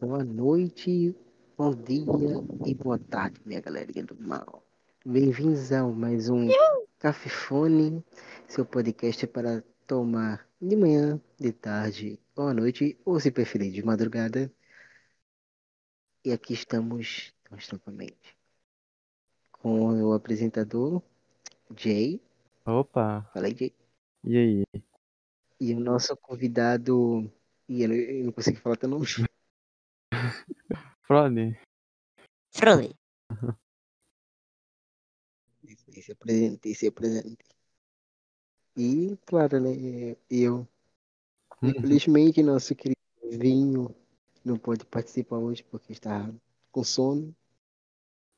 boa noite, bom dia e boa tarde, minha galerinha do mal. Bem-vindos a mais um Cafefone, seu podcast para tomar de manhã, de tarde ou à noite, ou se preferir de madrugada. E aqui estamos nós novamente com o apresentador Jay. Opa, Fala aí, Jay. e aí? E o nosso convidado. Ih, eu não, eu não consigo falar teu nome. Frone? Frole. Esse, é presente, esse é presente. E, claro, né? Eu. Infelizmente, nosso querido Vinho não pode participar hoje porque está com sono.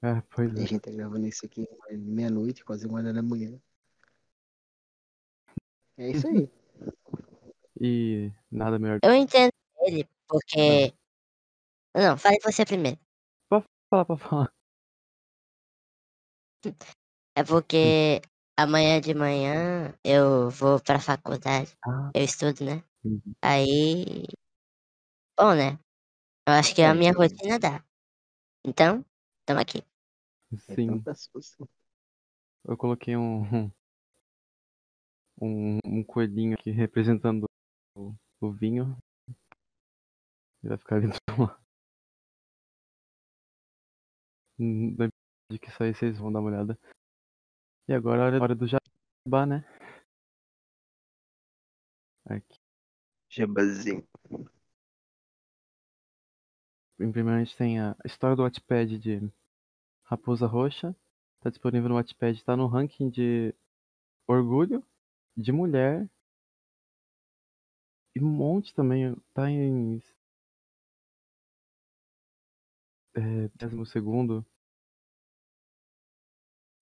É, pois E a é. gente tá gravando isso aqui meia-noite, quase uma hora da manhã. É isso aí. E nada melhor Eu entendo ele, porque. Não, fale você primeiro. que falar pra falar. É porque amanhã de manhã eu vou pra faculdade. Ah, Eu estudo, né? uhum. Aí. Bom, né? Eu acho que a É, minha então- rotina dá. Então, tamo aqui. Então sim. tá susto. Eu coloquei um, um, um coelhinho aqui representando o, o vinho. Ele vai ficar ali do lado. De que sair, vocês vão dar uma olhada. E agora é hora do jabá, né? Aqui. Jabazinho. Primeiramente tem a história do Wattpad de Raposa Roxa. Tá disponível no Wattpad, tá no ranking de orgulho, de mulher. E um monte também. Tá em. É, décimo segundo.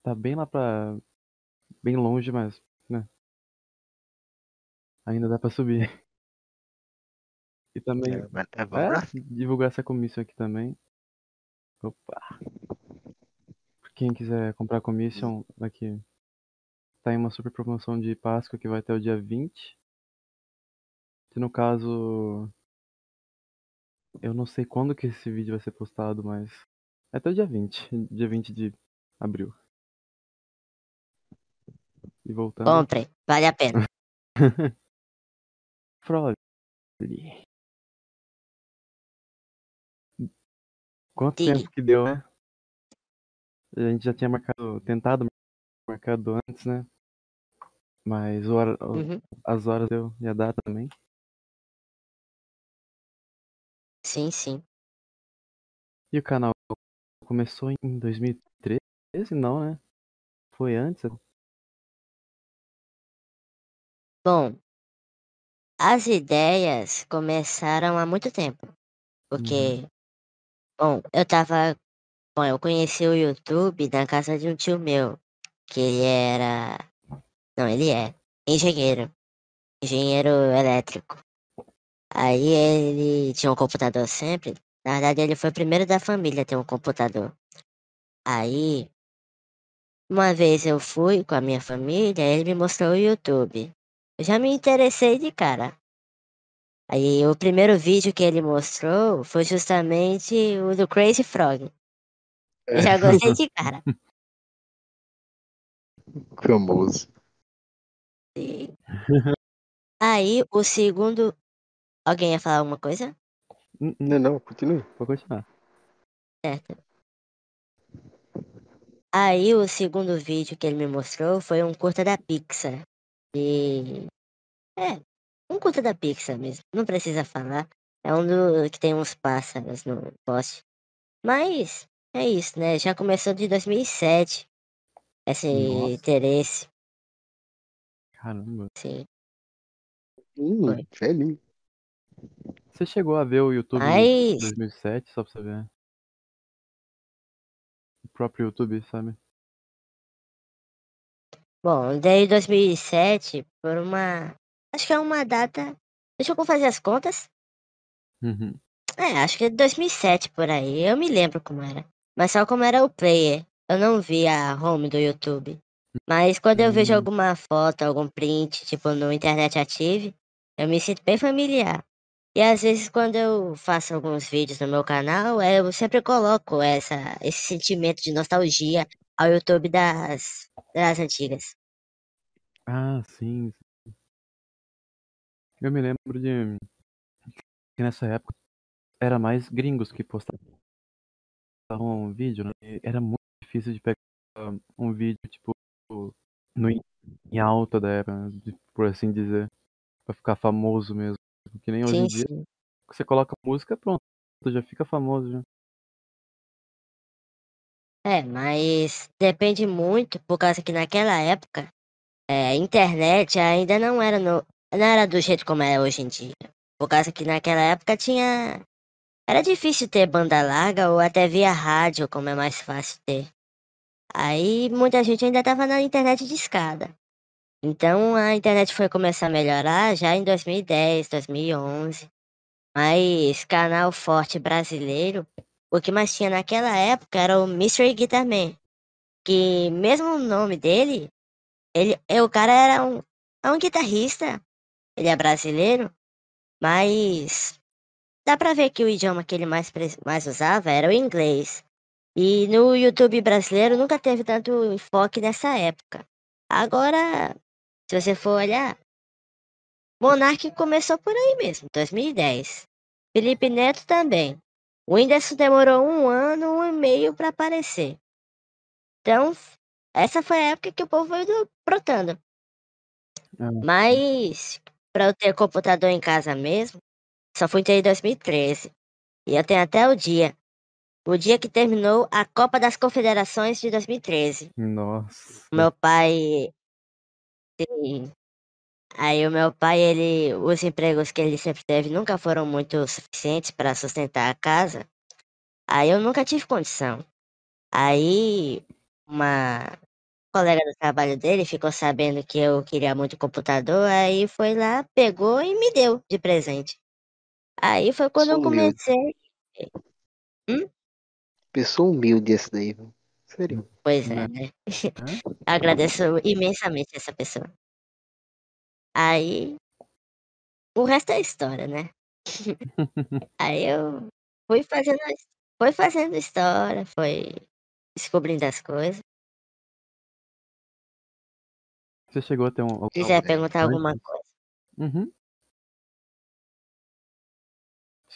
Tá bem lá pra. Bem longe, mas. Né? Ainda dá pra subir. E também. É, lá. É, divulgar essa comissão aqui também. Opa. Quem quiser comprar commission aqui. Tá em uma super promoção de Páscoa que vai até o dia 20. Que no caso. Eu não sei quando que esse vídeo vai ser postado, mas. É até o dia 20. Dia 20 de abril. E voltando. Compre, vale a pena. Frole. Quanto tempo que deu, né? A gente já tinha marcado, tentado marcado antes, né? Mas hora- Uhum. as horas deu e a data também. Sim, sim. E o canal começou em 2013? Não, né? Foi antes? Bom, as ideias começaram há muito tempo. Porque, bom, eu tava. Bom, eu conheci o YouTube na casa de um tio meu, que ele era. Não, ele é engenheiro. Engenheiro elétrico. Aí ele tinha um computador sempre. Na verdade, ele foi o primeiro da família a ter um computador. Aí, uma vez eu fui com a minha família, ele me mostrou o YouTube. Eu já me interessei de cara. Aí o primeiro vídeo que ele mostrou foi justamente o do Crazy Frog. Eu já gostei de cara. Famoso. E- Aí o segundo. Alguém ia falar alguma coisa? Não, não, continue. Vou continuar. Certo. Aí o segundo vídeo que ele me mostrou foi um curta da Pixar. E. É, um curta da Pixar mesmo. Não precisa falar. É um do que tem uns pássaros no poste. Mas é isso, né? Já começou de 2007. Esse Nossa. interesse. Caramba. Esse... Hum, Foi. velhinho. Você chegou a ver o YouTube Mas- em 2007, só pra você ver? O próprio YouTube, sabe? Bom, daí 2007, por uma. Acho que é uma data. Deixa eu fazer as contas. Uhum. É, acho que é 2007 por aí. Eu me lembro como era. Mas só como era o player. Eu não vi a home do YouTube. Mas quando eu vejo Hum. alguma foto, algum print, tipo no Internet Ative, eu me sinto bem familiar. E às vezes quando eu faço alguns vídeos no meu canal, eh, eu sempre coloco essa esse sentimento de nostalgia ao YouTube das das antigas. Ah, sim. sim. Eu me lembro de que nessa época era mais gringos que postavam um vídeo, né? Era muito difícil de pegar um vídeo, tipo, no, em alta da era, de- por assim dizer, pra ficar famoso mesmo. Que nem hoje em Sim, dia, sim. você coloca música, pronto, já fica famoso já. É, mas depende muito, por causa que naquela época, eh, a internet ainda não era no não era do jeito como é hoje em dia. Por causa que naquela época tinha era difícil ter banda larga ou até via rádio, como é mais fácil ter. Aí muita gente ainda estava na internet de escada. Então a internet foi começar a melhorar já em 2010, 2011. Mas canal forte brasileiro, o que mais tinha naquela época era o Mystery Guitar Man, que mesmo o nome dele, ele eh, o cara era um é um guitarrista, ele é brasileiro, mas dá pra ver que o idioma que ele mais mais usava era o inglês. E no YouTube brasileiro nunca teve tanto enfoque nessa época. Agora, se você for olhar, Monark começou por aí mesmo, 2010. Felipe Neto também. O Whindersson demorou um ano, um e meio para aparecer. Então, essa foi a época que o povo foi do- brotando. Ah, Mas, para eu ter computador em casa mesmo, só fui ter em 2013. E eu tenho até o dia. O dia que terminou a Copa das Confederações de 2013. nossa. Meu pai. Aí o meu pai, ele. Os empregos que ele sempre teve nunca foram muito suficientes para sustentar a casa. Aí eu nunca tive condição. Aí uma colega do trabalho dele ficou sabendo que eu queria muito computador, aí foi lá, pegou e me deu de presente. Aí foi quando eu Sou humilde. comecei. Pessoa humilde esse daí, viu? Sério. Pois Né? é, né? Hã? Agradeço imensamente essa pessoa. Aí. O resto é história, né? Aí eu fui fazendo, foi fazendo história, foi descobrindo as coisas. Você chegou a ter um. algum- Se quiser perguntar alguma coisa. Uhum.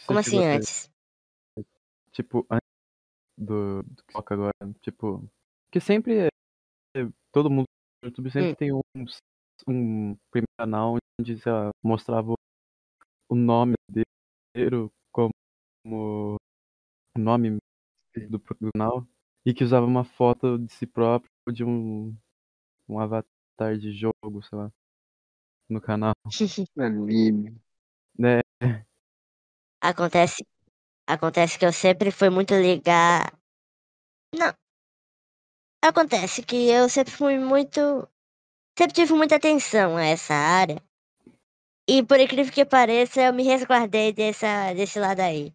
Como assim ter, antes? tipo, antes do, do que toca agora, tipo. Que sempre. é- Todo mundo no YouTube sempre Hum. tem um, um primeiro canal onde lá, mostrava o- nome dele como o nome do, canal e que usava uma foto de si próprio de um, um avatar de jogo, sei lá, no canal. Alívio. Né? Acontece, acontece que eu sempre fui muito ligar. Não. Acontece que eu sempre fui muito. Sempre tive muita atenção a essa área. E por incrível que pareça, eu me resguardei dessa, desse lado aí.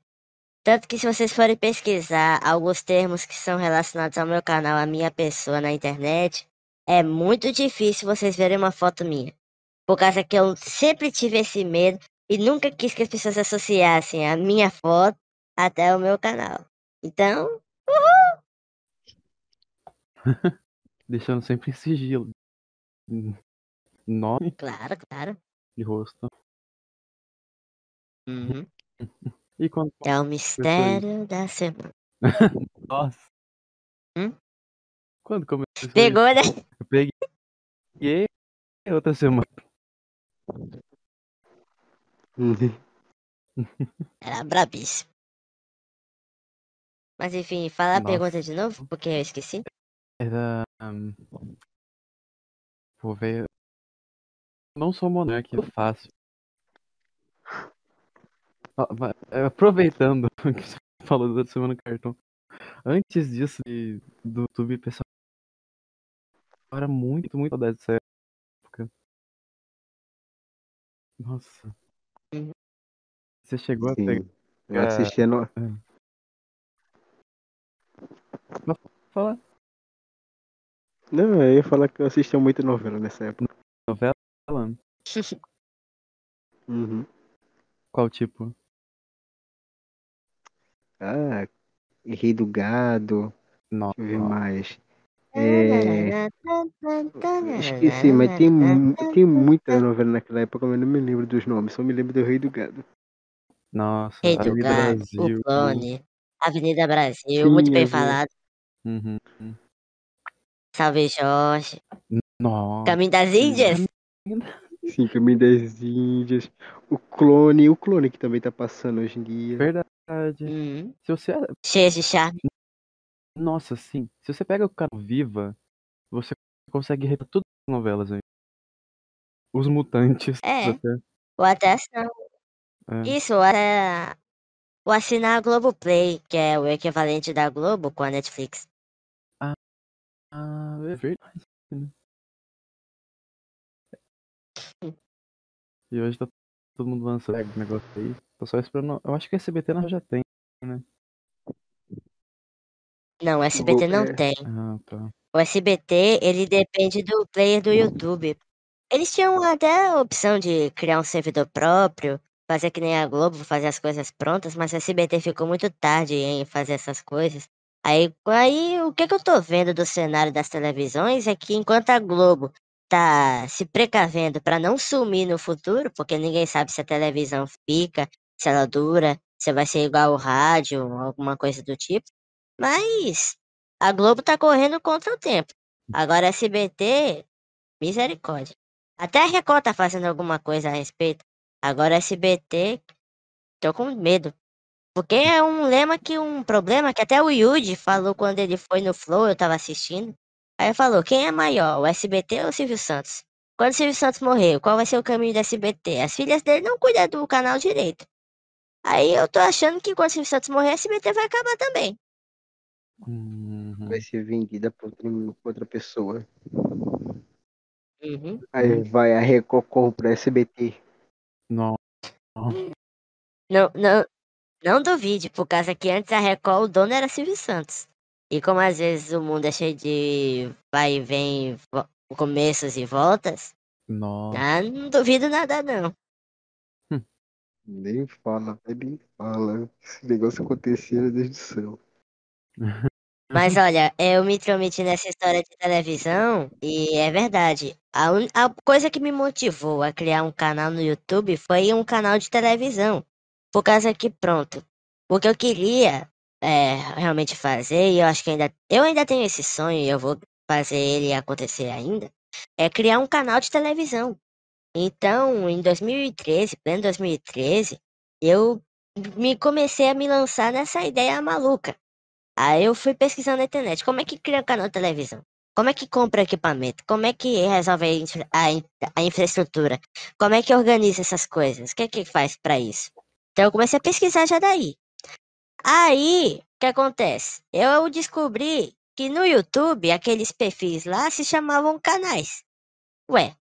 Tanto que se vocês forem pesquisar alguns termos que são relacionados ao meu canal, à minha pessoa na internet, é muito difícil vocês verem uma foto minha. Por causa que eu sempre tive esse medo e nunca quis que as pessoas associassem a minha foto até o meu canal. Então, Deixando sempre em sigilo. Nome claro, claro. e rosto. Uhum. E quando É o mistério da semana. Nossa. Hum? Quando começou? Pegou, né? Eu peguei outra semana. Era brabíssimo. Mas enfim, fala a Nossa. pergunta de novo, porque eu esqueci. Era. Vou ver. Não sou monarca, é fácil. Ó, mas, é, Aproveitando que você falou da semana do cartão. Antes disso, de- do YouTube, o pessoal. Era muito, muito saudade dessa época. Nossa. Você chegou a pegar. Sim. Eu assistia no... Fala Não, eu ia falar que eu assistia muito novela nessa época. novela. Uhum. Qual tipo? Ah, Rei do Gado. Não. Deixa eu ver mais. É, esqueci, mas tem, tem muita novela naquela época, mas não me lembro dos nomes, só me lembro do Rei do Gado. Nossa, Rei do Avenida Gado, Brasil. o clone, Avenida Brasil, muito Sim, bem eu vi. falado. Uhum. Salve Jorge. Nossa. Caminho das Índias? Sim, Caminho das Índias. O clone, o clone que também tá passando hoje em dia. Verdade. Uhum. Se você. Cheio de charme. Nossa, sim. Se você pega o canal Viva, você consegue repetir todas as novelas aí. Os mutantes. É. até. Ou até assinar. É. Isso, ou até. Ou assinar a Globoplay, que é o equivalente da Globo com a Netflix. Ah, é verdade. né? E hoje tá todo mundo lançando esse negócio aí. Tô só esperando. Eu acho que SBT nós já tem. Não, o SBT não tem. Ah, tá. O SBT, ele depende do player do YouTube. Eles tinham até a opção de criar um servidor próprio, fazer que nem a Globo, fazer as coisas prontas, mas o SBT ficou muito tarde em fazer essas coisas. Aí, aí o que, que eu tô vendo do cenário das televisões é que enquanto a Globo tá se precavendo para não sumir no futuro, porque ninguém sabe se a televisão fica, se ela dura, se vai ser igual ao rádio, alguma coisa do tipo. Mas a Globo tá correndo contra o tempo. Agora a SBT, misericórdia. Até a Record tá fazendo alguma coisa a respeito. Agora a SBT, tô com medo. Porque é um lema que um problema que até o Yuji falou quando ele foi no Flow, eu tava assistindo. Aí falou, quem é maior, o SBT ou o Silvio Santos? Quando o Silvio Santos morreu, qual vai ser o caminho do SBT? As filhas dele não cuidam do canal direito. Aí eu tô achando que quando o Silvio Santos morrer, a SBT vai acabar também. Uhum. Vai ser vendida por outra, por outra pessoa. Uhum. Aí vai a Record compra SBT. Não. Não, não, não duvide, por causa que antes a Record, o dono era Silvio Santos. E como às vezes o mundo é cheio de vai e vem, vo- começos e voltas, Nossa. ah, não duvido nada não. Nem fala, nem fala. Esse negócio acontecia, Deus do céu. Mas olha, eu me intrometi nessa história de televisão e é verdade. A, un- a coisa que me motivou a criar um canal no YouTube foi um canal de televisão. Por causa que, pronto, o que eu queria é, realmente fazer, e eu acho que ainda. Eu ainda tenho esse sonho e eu vou fazer ele acontecer ainda, é criar um canal de televisão. Então, em 2013, pleno 2013, eu me comecei a me lançar nessa ideia maluca. Aí eu fui pesquisando na internet, como é que cria um canal de televisão? Como é que compra equipamento? Como é que resolve a, infra- a a infraestrutura? Como é que organiza essas coisas? O que é que faz para isso? Então eu comecei a pesquisar já daí. Aí, o que acontece? Eu descobri que no YouTube, aqueles perfis lá se chamavam canais. Ué,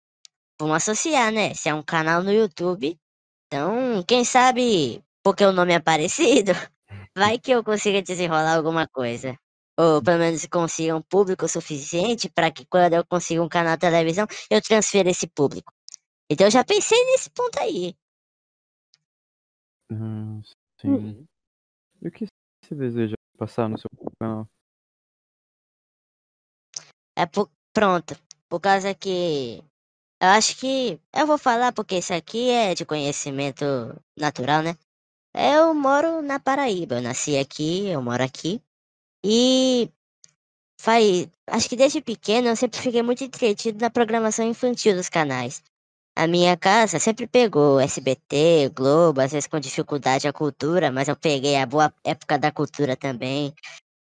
vamos associar, né? Se é um canal no YouTube, então, quem sabe, porque o nome é parecido, vai que eu consiga desenrolar alguma coisa. Ou pelo menos consiga um público suficiente para que quando eu consiga um canal de televisão, eu transfira esse público. Então eu já pensei nesse ponto aí. Ah, sim. Uhum. E o que você deseja passar no seu canal? É por... pronto. Por causa que eu acho que eu vou falar porque isso aqui é de conhecimento natural, né? Eu moro na Paraíba, eu nasci aqui, eu moro aqui. E faz, acho que desde pequeno eu sempre fiquei muito entretido na programação infantil dos canais. A minha casa sempre pegou SBT, Globo, às vezes com dificuldade a cultura, mas eu peguei a boa época da cultura também.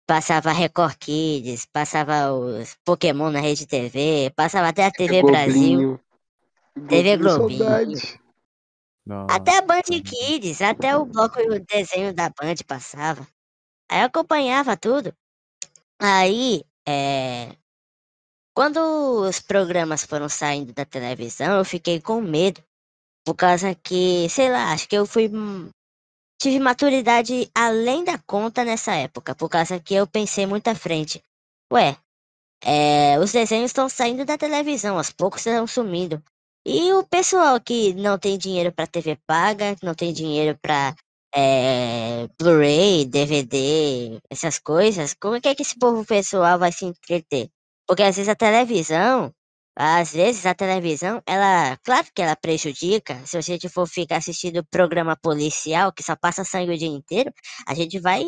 Passava Record Kids, passava os Pokémon na Rede TV, passava até a TV Brasil, Globinho. TV Globinho, saudade. Até a Band Kids, até o bloco e o desenho da Band passava. Aí eu acompanhava tudo. Aí, é... quando os programas foram saindo da televisão, eu fiquei com medo. Por causa que, sei lá, acho que eu fui. hum, Tive maturidade além da conta nessa época. Por causa que eu pensei muito à frente. Ué, é, os desenhos estão saindo da televisão, aos poucos estão sumindo. E o pessoal que não tem dinheiro para TV paga, que não tem dinheiro para é, Blu-ray, DVD, essas coisas, como é que, é que esse povo pessoal vai se entreter? Porque às vezes a televisão, às vezes a televisão, ela, claro que ela prejudica. Se a gente for ficar assistindo programa policial que só passa sangue o dia inteiro, a gente vai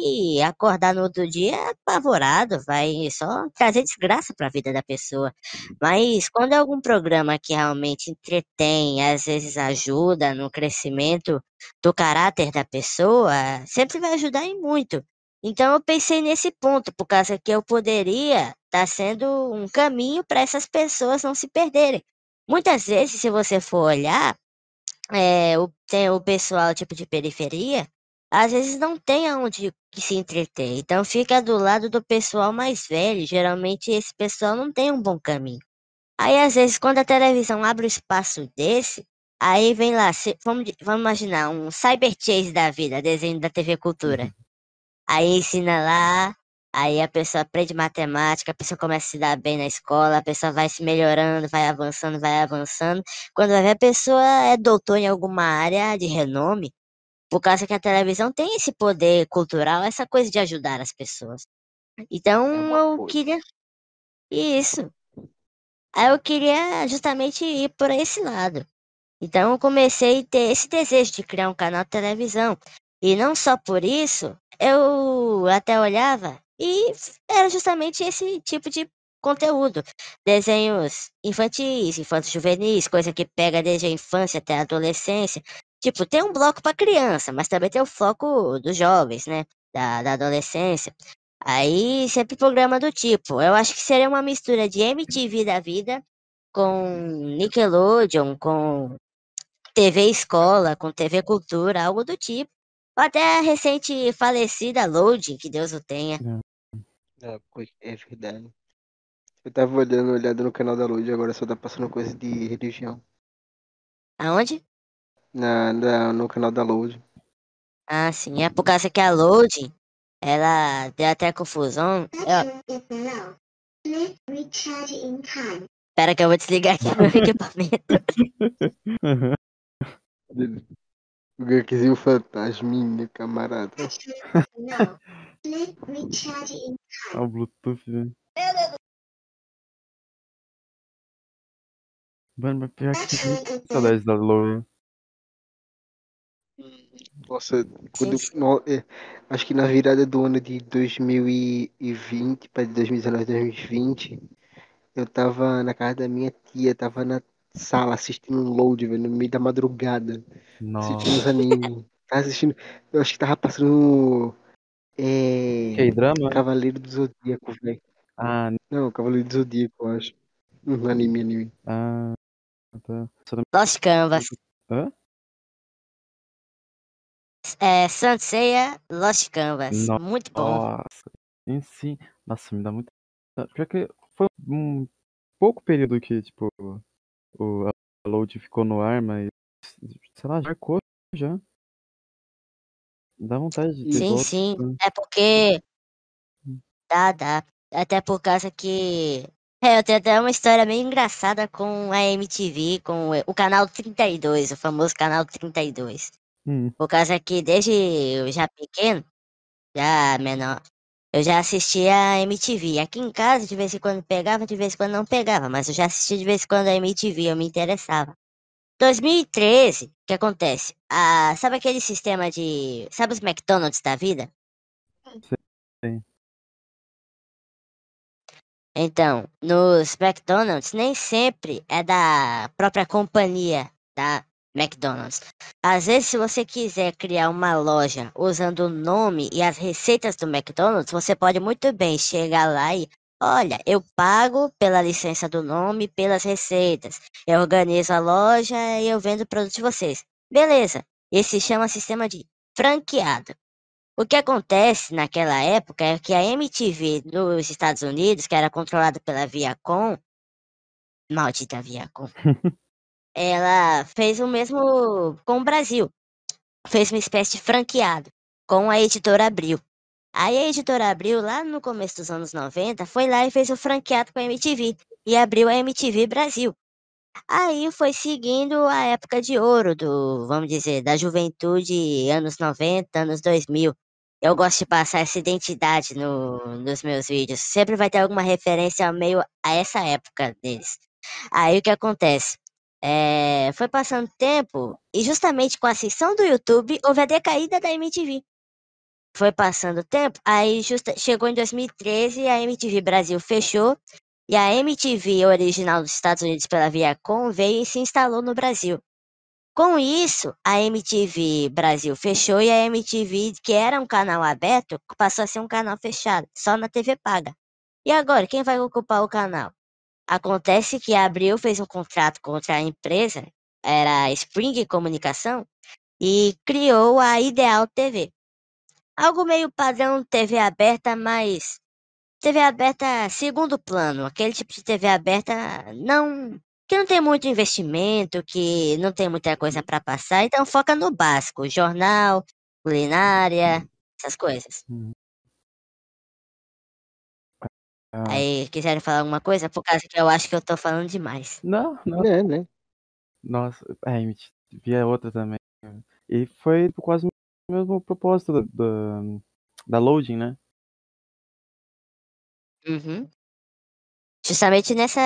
acordar no outro dia apavorado, vai só trazer desgraça para a vida da pessoa. Mas quando é algum programa que realmente entretém, às vezes ajuda no crescimento do caráter da pessoa, sempre vai ajudar em muito. Então eu pensei nesse ponto, por causa que eu poderia estar tá sendo um caminho para essas pessoas não se perderem. Muitas vezes, se você for olhar, é, o, tem o pessoal tipo de periferia, às vezes não tem aonde se entreter. Então fica do lado do pessoal mais velho. Geralmente esse pessoal não tem um bom caminho. Aí às vezes quando a televisão abre um espaço desse, aí vem lá, se, vamos, vamos imaginar um Cyber Chase da vida, desenho da TV Cultura. Uhum. Aí ensina lá, aí a pessoa aprende matemática, a pessoa começa a se dar bem na escola, a pessoa vai se melhorando, vai avançando, vai avançando. Quando vai ver, a pessoa é doutor em alguma área de renome, por causa que a televisão tem esse poder cultural, essa coisa de ajudar as pessoas. Então É eu queria. Isso. Aí eu queria justamente ir por esse lado. Então eu comecei a ter esse desejo de criar um canal de televisão. E não só por isso, eu até olhava e era justamente esse tipo de conteúdo. Desenhos infantis, infantos juvenis, coisa que pega desde a infância até a adolescência. Tipo, tem um bloco para criança, mas também tem o foco dos jovens, né? Da, da adolescência. Aí sempre programa do tipo. Eu acho que seria uma mistura de MTV da vida com Nickelodeon, com TV Escola, com TV Cultura, algo do tipo. Ou até a recente falecida Loading, que Deus o tenha. É, é verdade. Eu tava olhando, olhado no canal da Lud, agora só tá passando coisa de religião. Aonde? Na, na, no canal da Load. Ah, sim. É por causa que a Loading, ela deu até confusão. Eu... Espera que eu vou desligar aqui meu equipamento. O Gankzinho fantasminha, camarada. Olha o Bluetooth, velho. Mano, mas pior que saudades da Lola. Nossa, quando no, é, acho que na virada do ano de 2020 para 2019, 2020, eu tava na casa da minha tia, tava na sala assistindo um load, velho, no meio da madrugada. Nossa. Assistindo os animes. Tava assistindo. Eu acho que tava passando. É. Que drama? Cavaleiro do Zodíaco, velho. Ah, Não, Cavaleiro do Zodíaco, eu acho. Um anime, anime. ah, tá. Lost Canvas. Hã? É, Sanseia Lost Canvas. Nossa. Muito bom. Nossa. Sim, sim. Nossa, me dá muito. Pior que foi um pouco período que, tipo, o a load ficou no ar, mas. Sei lá, já marcou já. Dá vontade de ter Sim, volta, sim. né? É porque. Hum. Dá, dá. Até por causa que. É, eu tenho até uma história meio engraçada com a MTV, com o canal 32, o famoso canal 32. Hum, Por causa que desde eu já pequeno, já menor, eu já assistia a MTV. Aqui em casa, de vez em quando pegava, de vez em quando não pegava, mas eu já assistia de vez em quando a MTV, eu me interessava. 2013, o que acontece? Ah, sabe aquele sistema de. Sabe os McDonald's da vida? Sim. Então, nos McDonald's nem sempre é da própria companhia da McDonald's. Às vezes, se você quiser criar uma loja usando o nome e as receitas do McDonald's, você pode muito bem chegar lá e, olha, eu pago pela licença do nome, pelas receitas. Eu organizo a loja e eu vendo produtos de vocês. Beleza. Esse chama sistema de franqueado. O que acontece naquela época é que a MTV dos Estados Unidos, que era controlada pela Viacom, maldita Viacom, ela fez o mesmo com o Brasil. Fez uma espécie de franqueado com a editora Abril. Aí a editora Abril, lá no começo dos anos 90, foi lá e fez o franqueado com a MTV. E abriu a MTV Brasil. Aí foi seguindo a época de ouro do, vamos dizer, da juventude anos 90, anos 2000. Eu gosto de passar essa identidade no, nos meus vídeos. Sempre vai ter alguma referência meio a essa época deles. Aí o que acontece? É, foi passando tempo e justamente com a ascensão do YouTube houve a decaída da MTV. Foi passando tempo, aí justa, chegou em 2013 a MTV Brasil fechou e a MTV original dos Estados Unidos pela Viacom veio e se instalou no Brasil. Com isso, a MTV Brasil fechou e a MTV, que era um canal aberto, passou a ser um canal fechado, só na TV paga. E agora, quem vai ocupar o canal? Acontece que a Abril fez um contrato contra a empresa, era a Spring Comunicação, e criou a Ideal TV. Algo meio padrão TV aberta, mas TV aberta segundo plano, aquele tipo de TV aberta não que não tem muito investimento, que não tem muita coisa para passar, então foca no básico, jornal, culinária, essas coisas. Uhum. Ah, Aí, quiserem falar alguma coisa? Por causa que eu acho que eu tô falando demais. não, não. É, né? Nossa, é, é outra também. E foi quase mesmo propósito da, da, da loading, né? Uhum. Justamente nessa,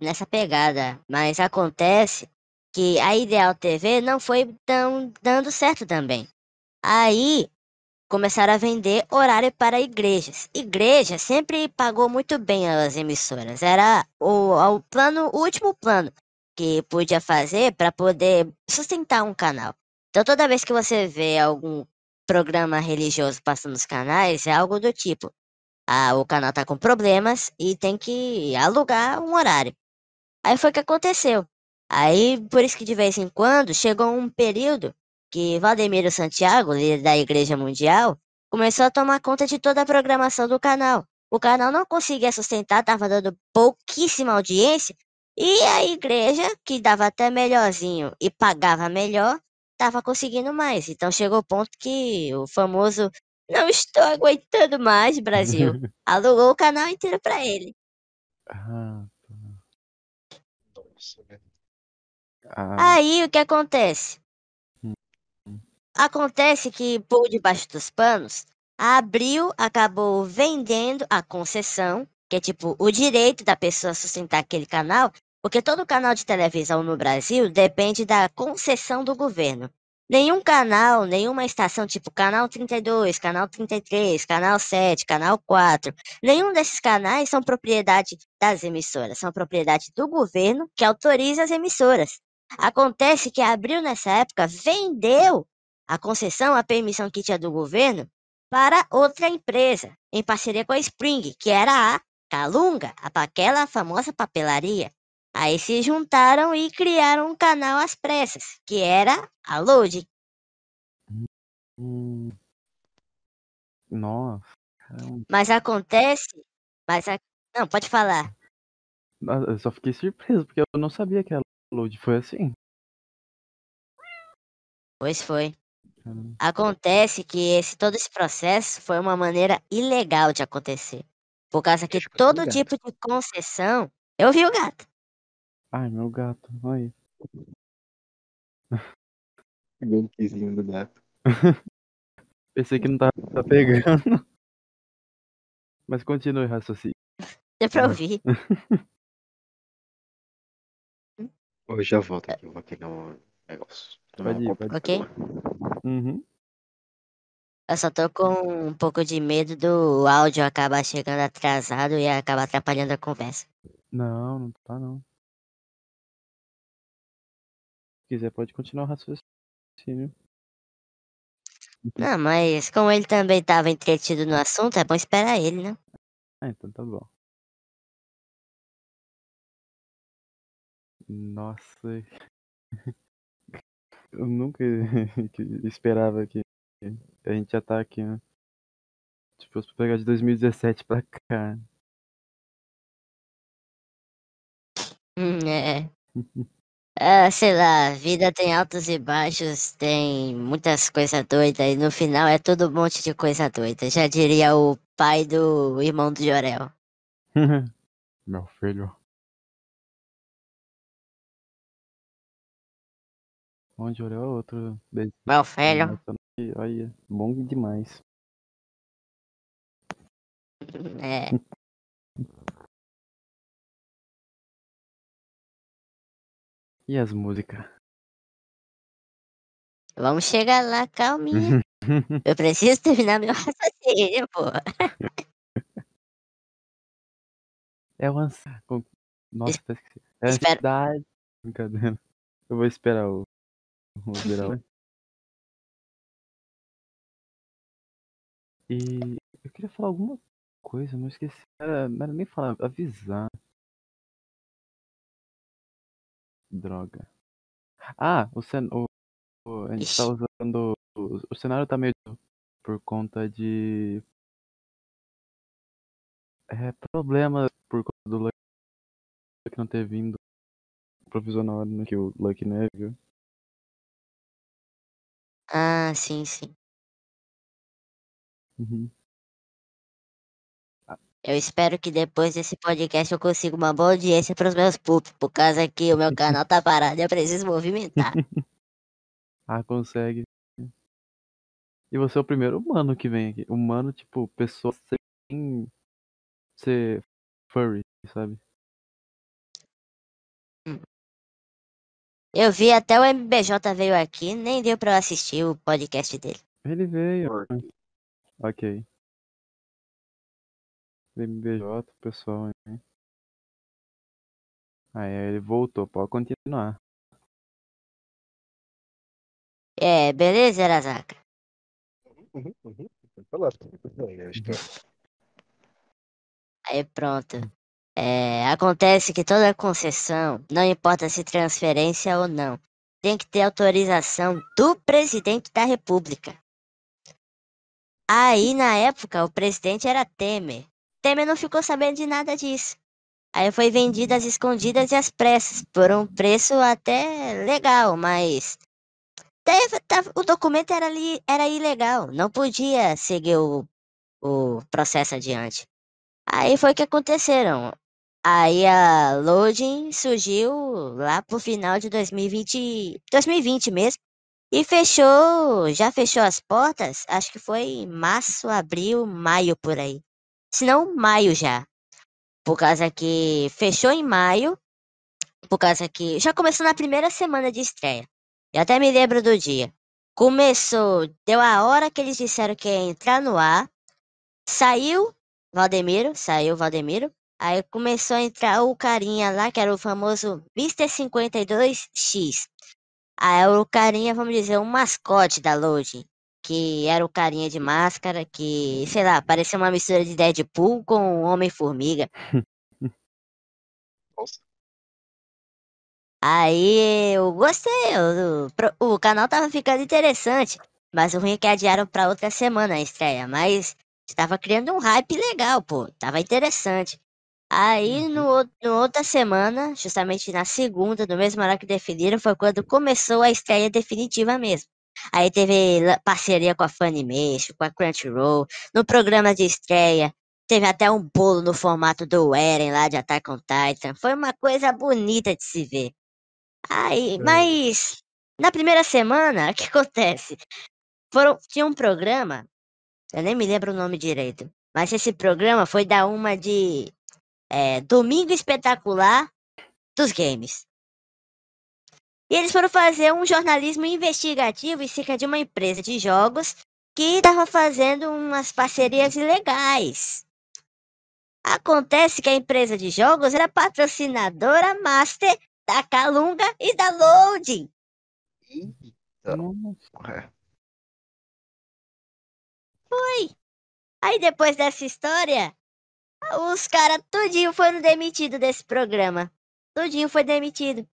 nessa pegada. Mas acontece que a Ideal TV não foi tão dando certo também. Aí começaram a vender horário para igrejas. Igreja sempre pagou muito bem as emissoras. Era o, o plano, o último plano que podia fazer para poder sustentar um canal. Então toda vez que você vê algum programa religioso passando nos canais, é algo do tipo: ah, o canal tá com problemas e tem que alugar um horário. Aí foi o que aconteceu. Aí, por isso que de vez em quando chegou um período que Valdemiro Santiago, líder da Igreja Mundial, começou a tomar conta de toda a programação do canal. O canal não conseguia sustentar, estava dando pouquíssima audiência, e a igreja, que dava até melhorzinho e pagava melhor, estava conseguindo mais. Então chegou o ponto que o famoso não estou aguentando mais, Brasil. Alugou o canal inteiro para ele. Ah, Nossa, né? ah, Aí o que acontece? Hum. Acontece que por debaixo dos panos, a Abril acabou vendendo a concessão, que é tipo o direito da pessoa sustentar aquele canal, porque todo canal de televisão no Brasil depende da concessão do governo. Nenhum canal, nenhuma estação tipo canal 32, canal 33, canal 7, canal 4, nenhum desses canais são propriedade das emissoras, são propriedade do governo que autoriza as emissoras. Acontece que a Abril nessa época vendeu a concessão, a permissão que tinha do governo para outra empresa, em parceria com a Spring, que era a Calunga, aquela famosa papelaria. Aí se juntaram e criaram um canal às pressas, que era a Load. hum. Nossa. Mas acontece, mas a... não, pode falar. Eu só fiquei surpreso, porque eu não sabia que a load foi assim. Pois foi. Acontece que esse todo esse processo foi uma maneira ilegal de acontecer. Por causa que todo tipo de concessão. Eu vi o gato. Ai, meu gato, olha. Gamezinho do gato. Pensei que não tava tá pegando. Mas continue raciocínio. Deu pra ouvir. Eu já volto aqui, eu vou pegar um negócio. Tomar Pode ir, pode ir. Ok? Uhum. Eu só tô com um pouco de medo do áudio acabar chegando atrasado e acabar atrapalhando a conversa. Não, não tá não. Quiser, pode continuar o raciocínio. Não, mas como ele também tava entretido no assunto, é bom esperar ele, né? Ah, então tá bom. Nossa. Eu nunca esperava que a gente já tá aqui, né? Tipo, se pegar de 2017 pra cá. Hum, é. Ah, sei lá, a vida tem altos e baixos, tem muitas coisas doidas e no final é todo um monte de coisa doida. Já diria o pai do irmão do Jorel. Meu filho. Bom de olho é outro. Meu filho. Olha, bom demais. É. E as músicas? Vamos chegar lá, calminha. Eu preciso terminar meu raciocínio, pô. É o ansiedade. Nossa, esqueci. É espero- ansiedade. Brincadeira. Eu vou esperar o. o virar lá. E eu queria falar alguma coisa, mas esqueci. Não era nem falar, avisar. Droga. Ah, o, cen o, a gente tá Ixi. usando. O, cenário tá meio por conta de. É, problemas por conta do Lucky não ter vindo provisional né, que o Lucky né, viu? Ah, sim, sim. Uhum. Eu espero que depois desse podcast eu consiga uma boa audiência para os meus pups, por causa que o meu canal tá parado e eu preciso movimentar. Ah, consegue. E você é o primeiro humano que vem aqui. Humano, tipo, pessoa sem ser furry, sabe? Eu vi até o MBJ veio aqui, nem deu pra eu assistir o podcast dele. Ele veio. Por- Ok. MBJ, pessoal aí. Aí ele voltou, pode continuar. É, beleza, Arasaka? Uhum, uhum. Falar. Estou. Aí pronto. É, acontece que toda concessão, não importa se transferência ou não, tem que ter autorização do presidente da república. Aí, na época, o presidente era Temer. Temer não ficou sabendo de nada disso. Aí foi vendido às escondidas e às pressas, por um preço até legal, mas o documento era, era ilegal, não podia seguir o, o processo adiante. Aí foi que aconteceram. Aí a loading surgiu lá pro final de 2020, 2020 mesmo. E fechou, já fechou as portas, acho que foi em março, abril, maio por aí. Se não, maio já. Por causa que fechou em maio, por causa que já começou na primeira semana de estreia. Eu até me lembro do dia. Começou, deu a hora que eles disseram que ia entrar no ar. Saiu Valdemiro, saiu Valdemiro. Aí começou a entrar o carinha lá, que era o famoso Mr. 52X. Aí o carinha, vamos dizer, um mascote da Loading. Que era o carinha de máscara, que, sei lá, parecia uma mistura de Deadpool com Homem-Formiga. Nossa. Aí eu gostei, o, o o canal tava ficando interessante. Mas o ruim é que adiaram pra outra semana a estreia. Mas estava criando um hype legal, pô. Tava interessante. Aí no, ou- no outra semana, justamente na segunda, no mesmo horário que definiram, foi quando começou a estreia definitiva mesmo. Aí teve parceria com a Funimation, com a Crunchyroll, no programa de estreia. Teve até um bolo no formato do Eren lá de Attack on Titan. Foi uma coisa bonita de se ver. Aí, Hum. mas na primeira semana, o que acontece? Foram, tinha um programa, eu nem me lembro o nome direito, mas esse programa foi dar uma de é, Domingo Espetacular dos Games. E eles foram fazer um jornalismo investigativo em cerca de uma empresa de jogos que estava fazendo umas parcerias ilegais. Acontece que a empresa de jogos era patrocinadora master da Calunga e da Loading. É. Aí depois dessa história, os caras tudinho foram demitidos desse programa. Tudinho foi demitido.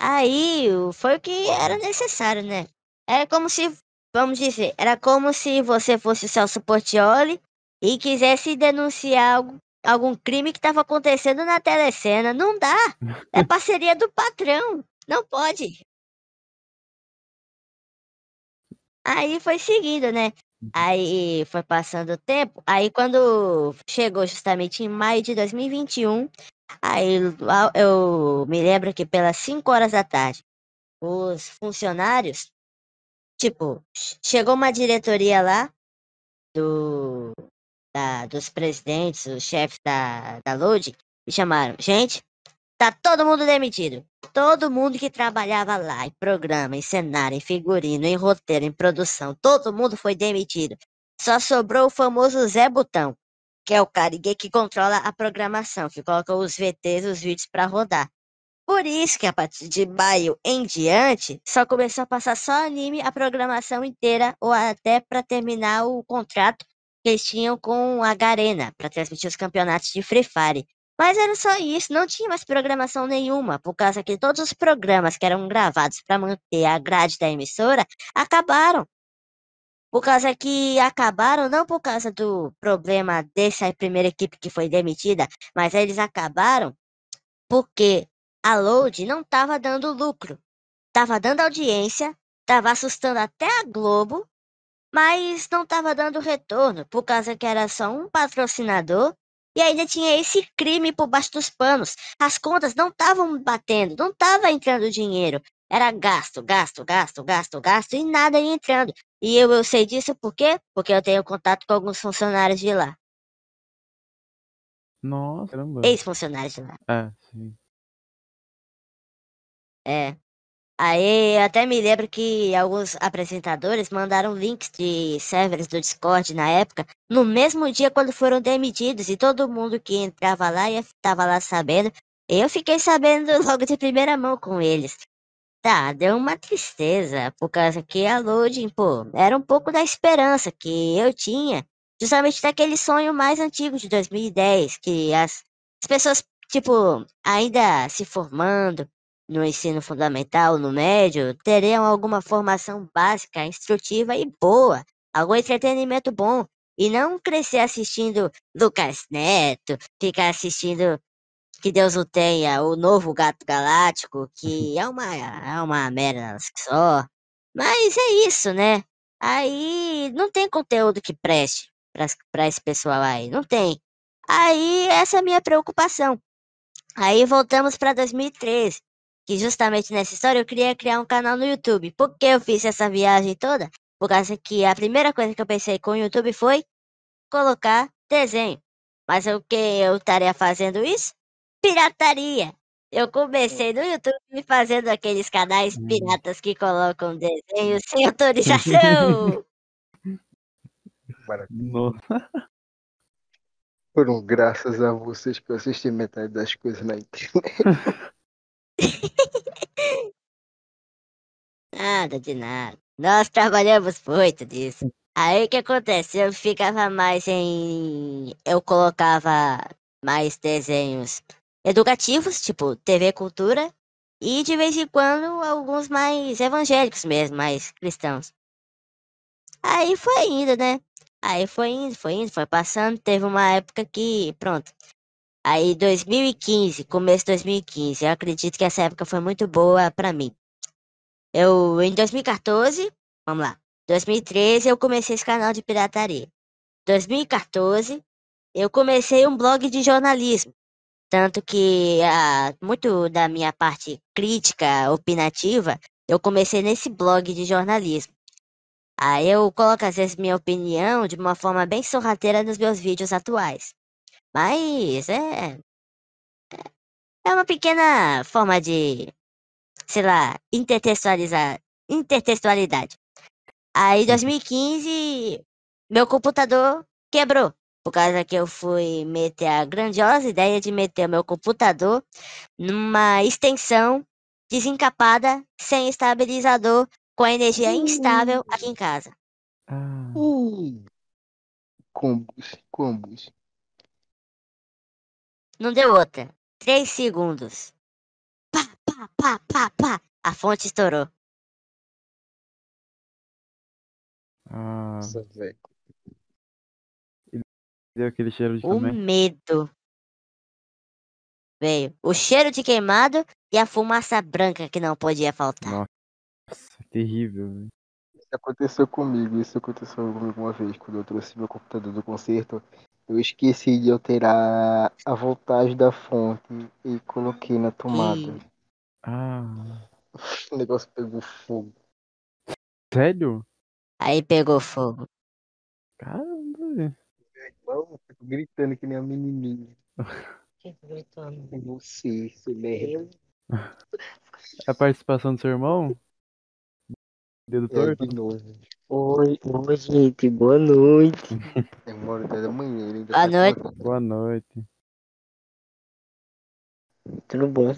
Aí foi o que era necessário, né? Era como se, vamos dizer, era como se você fosse o Celso Portioli e quisesse denunciar algo, algum crime que estava acontecendo na telecena. Não dá. É parceria do patrão. Não pode. Aí foi seguindo, né? Aí foi passando o tempo. Aí quando chegou justamente em maio de 2021, Aí eu me lembro que pelas 5 horas da tarde, os funcionários, tipo, che- chegou uma diretoria lá do, da- dos presidentes, os chefes da, da Load, me chamaram. Gente, tá todo mundo demitido. Todo mundo que trabalhava lá, em programa, em cenário, em figurino, em roteiro, em produção, todo mundo foi demitido. Só sobrou o famoso Zé Botão, que é o cara que controla a programação, que coloca os VTs, os vídeos para rodar. Por isso que a partir de maio em diante, só começou a passar só anime a programação inteira, ou até para terminar o contrato que eles tinham com a Garena, para transmitir os campeonatos de Free Fire. Mas era só isso, não tinha mais programação nenhuma, por causa que todos os programas que eram gravados para manter a grade da emissora acabaram. Por causa que acabaram, não por causa do problema dessa primeira equipe que foi demitida, mas eles acabaram porque a Load não estava dando lucro. Estava dando audiência, estava assustando até a Globo, mas não estava dando retorno, por causa que era só um patrocinador e ainda tinha esse crime por baixo dos panos. As contas não estavam batendo, não estava entrando dinheiro. Era gasto, gasto, gasto, gasto, gasto e nada ia entrando. E eu, eu sei disso por quê? Porque eu tenho contato com alguns funcionários de lá. Nossa, caramba. Ex-funcionários de lá. É, sim. É. Aí até me lembro que alguns apresentadores mandaram links de servers do Discord na época, no mesmo dia quando foram demitidos, e todo mundo que entrava lá e estava lá sabendo. Eu fiquei sabendo logo de primeira mão com eles. Tá, deu uma tristeza, por causa que a loading, pô, era um pouco da esperança que eu tinha, justamente daquele sonho mais antigo de 2010, que as, as pessoas, tipo, ainda se formando no ensino fundamental, no médio, teriam alguma formação básica, instrutiva e boa, algum entretenimento bom, e não crescer assistindo Lucas Neto, ficar assistindo que Deus o tenha, o novo Gato Galáctico, que é uma, é uma merda só. Mas é isso, né? Aí não tem conteúdo que preste pra, pra esse pessoal aí, não tem. Aí essa é a minha preocupação. Aí voltamos para 2013, que justamente nessa história eu queria criar um canal no YouTube. Por que eu fiz essa viagem toda? Por causa que a primeira coisa que eu pensei com o YouTube foi colocar desenho. Mas o que eu estaria fazendo isso? Pirataria. Eu comecei no YouTube fazendo aqueles canais Hum. piratas que colocam desenhos sem autorização. Foram graças a vocês que eu assisti metade das coisas na internet. Nada de nada. Nós trabalhamos muito disso. Aí o que acontece? Eu ficava mais em. Eu colocava mais desenhos educativos, tipo TV Cultura, e de vez em quando alguns mais evangélicos mesmo, mais cristãos. Aí foi indo, né? Aí foi indo, foi indo, foi passando. Teve uma época que, pronto. Aí 2015, começo de 2015, eu acredito que essa época foi muito boa pra mim. Eu, em 2014, vamos lá. 2013 eu comecei esse canal de pirataria. 2014 eu comecei um blog de jornalismo. Tanto que ah, muito da minha parte crítica, opinativa, eu comecei nesse blog de jornalismo. Aí eu coloco às vezes minha opinião de uma forma bem sorrateira nos meus vídeos atuais. Mas é. É uma pequena forma de, sei lá, intertextualizar, intertextualidade. Aí, em 2015, meu computador quebrou. Por causa que eu fui meter a grandiosa ideia de meter o meu computador numa extensão desencapada, sem estabilizador, com a energia instável aqui em casa. Ah, Ih, Combos, combos. Não deu outra. Três segundos. Pá, pá, pá, pá, pá. A fonte estourou. ah, Nossa, velho. Deu aquele cheiro de O também. medo. Veio o cheiro de queimado e a fumaça branca que não podia faltar. Nossa, terrível. velho. Isso aconteceu comigo, isso aconteceu comigo uma vez, quando eu trouxe meu computador do concerto. Eu esqueci de alterar a voltagem da fonte e coloquei na tomada. Ih. Ah. O negócio pegou fogo. Sério? Aí pegou fogo. Caramba, velho. Irmão, fico gritando que nem a menininha. Quem tá gritando? É Você, seu merda. A participação do seu irmão? Dedo É, torto? de novo. Oi, oi, gente, boa noite. Demora até da manhã. Ele ainda Boa tá noite. acordado. Boa noite. Tudo bom?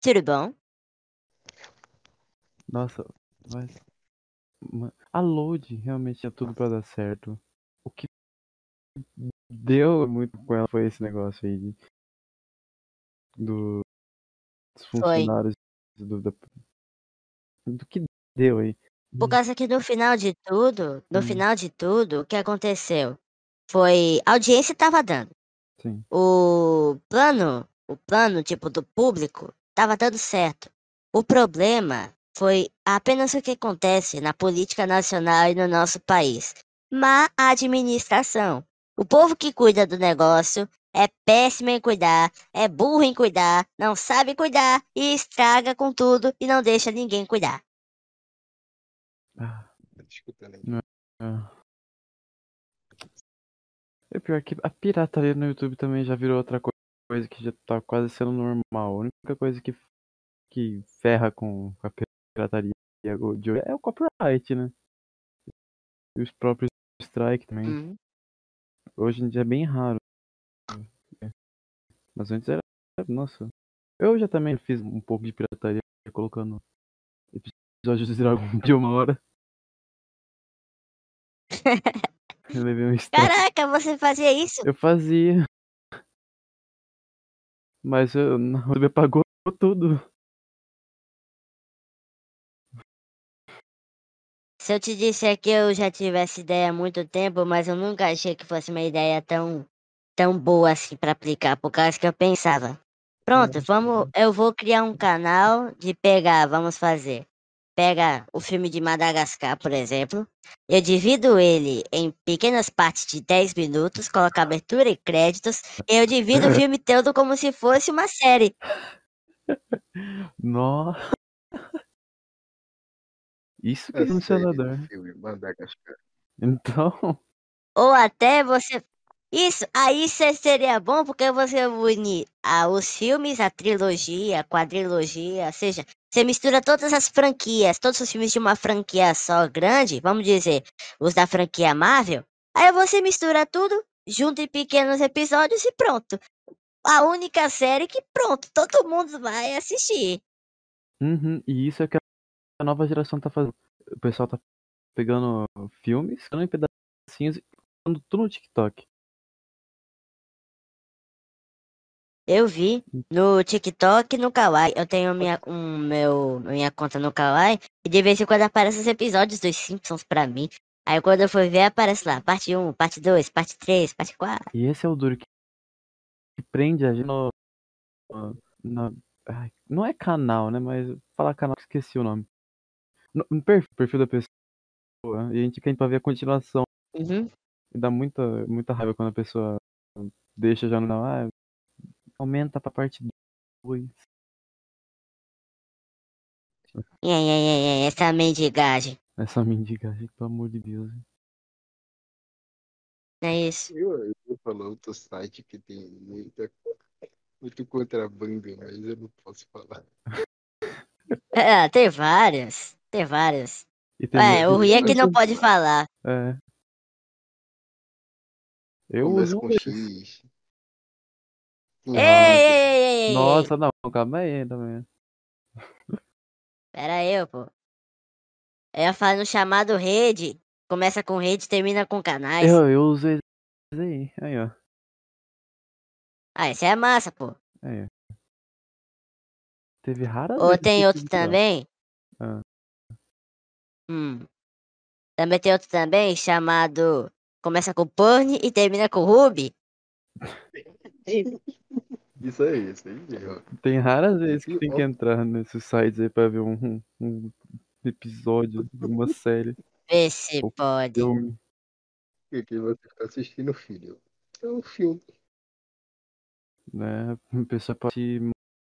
Tudo bom? Nossa, mas. ma- A load realmente tinha tudo pra dar certo. Deu muito com ela foi esse negócio aí de, do, dos funcionários do, da- do que deu aí. Por causa que no final de tudo, no Hum. final de tudo, o que aconteceu? Foi. A audiência tava dando. Sim. O plano, o plano, tipo, do público, tava dando certo. O problema foi apenas o que acontece na política nacional e no nosso país. Má administração. O povo que cuida do negócio é péssimo em cuidar, é burro em cuidar, não sabe cuidar e estraga com tudo e não deixa ninguém cuidar. Ah, Tá escutando aí. ah. É pior que a pirataria no YouTube também já virou outra co- coisa que já tá quase sendo normal. A única coisa que, que ferra com a pirataria de hoje é o copyright, né? E os próprios strike também. Hum. Hoje em dia é bem raro. Mas antes era. Nossa. Eu já também fiz um pouco de pirataria colocando episódios de Dragon de uma hora. Eu levei um. Caraca, você fazia isso? Eu fazia. Mas eu, me pagou tudo. Se eu te disser que eu já tivesse ideia há muito tempo, mas eu nunca achei que fosse uma ideia tão, tão boa assim pra aplicar, por causa que eu pensava, pronto, vamos, eu vou criar um canal de pegar, vamos fazer. Pega o filme de Madagascar, por exemplo, eu divido ele em pequenas partes de 10 minutos, coloco abertura e créditos, e eu divido o filme todo como se fosse uma série. Nossa. Isso que é funcionador. Então. Ou até você. Isso, aí seria bom porque você une ah, os filmes, a trilogia, a quadrilogia, ou seja, você mistura todas as franquias, todos os filmes de uma franquia só grande, vamos dizer, os da franquia Marvel, aí você mistura tudo, junta em pequenos episódios e pronto. A única série que pronto, todo mundo vai assistir. Uhum, E isso é que a nova geração tá fazendo. O pessoal tá pegando filmes, ficando em pedacinhos e colocando tudo no TikTok. Eu vi no TikTok e no Kawaii. Eu tenho minha, um, meu, minha conta no Kawaii e de vez em quando aparecem os episódios dos Simpsons pra mim. Aí quando eu for ver, aparece lá, parte 1, parte 2, parte 3, parte 4. E esse é o duro que, que prende a gente no. no- ai, não é canal, né? Mas falar canal, esqueci o nome. No, perfil, perfil da pessoa. E a gente quer pra ver a continuação. Uhum. E dá muita, muita raiva quando a pessoa deixa já no. Ah, aumenta pra parte 2. É, é, é, é, essa mendigagem. Essa mendigagem, pelo amor de Deus. É isso. Eu, eu vou falar outro site que tem muita, muito contrabando, mas eu não posso falar. É, tem vários. Tem vários. E tem É, o ruim é que não pode falar. É. Eu Começa uso com. X. Ei, ei, ei, ei, ei. Nossa, não, calma aí também. Pera aí, pô. Eu ia falar no chamado rede. Começa com rede, termina com canais. Eu, eu uso esse aí. Aí, ó. Ah, esse é massa, pô. Aí, ó. Teve raras Ou tem outro também? Ah. Hum. Também tem outro também chamado. Começa com Purne e termina com Ruby. Isso aí, isso aí. Tem raras vezes que tem que entrar nesses sites aí pra ver um, um- episódio de uma série. Vê se Ou pode. filme. E que você está assistindo, filho? É um filme. Né? A pessoa pode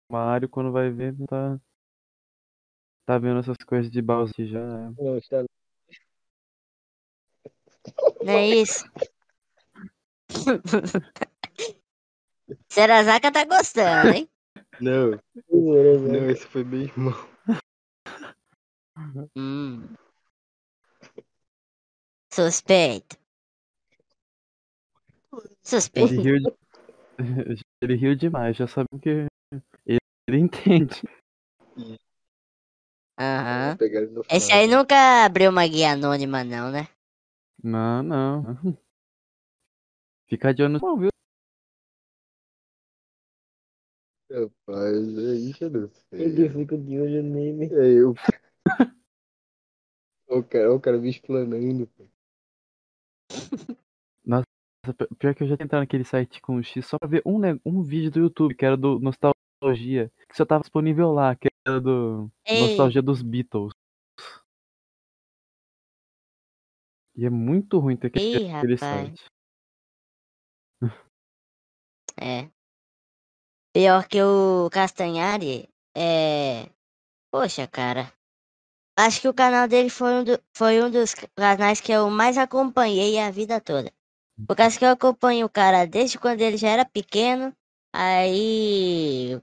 Mario quando vai ver, tá. Tá vendo essas coisas de Bowser aqui já. né? Não, está... Não é isso? Serazaka tá gostando, hein? não, não, esse foi meu irmão. Hum. Suspeito. Ele Suspeito. riu, de... ele riu demais, já sabemos que ele, ele entende. Aham. No Esse aí nunca abriu uma guia anônima, não, né? Não, não. Fica de olho no viu? Rapaz, é isso, eu não sei. Ele fica de olho nele. É eu. o cara, o cara me explanando. pô. Pior que eu já tentei entrar naquele site com o X só pra ver um, um vídeo do YouTube, que era do Nostalgia, que só tava disponível lá, que era do Ei. Nostalgia dos Beatles. E é muito ruim ter aquele, Ih, aquele rapaz. site. É. Pior que o Castanhari é. Poxa, cara. Acho que o canal dele foi um, do- foi um dos canais que eu mais acompanhei a vida toda. Por causa que eu acompanho o cara desde quando ele já era pequeno. Aí.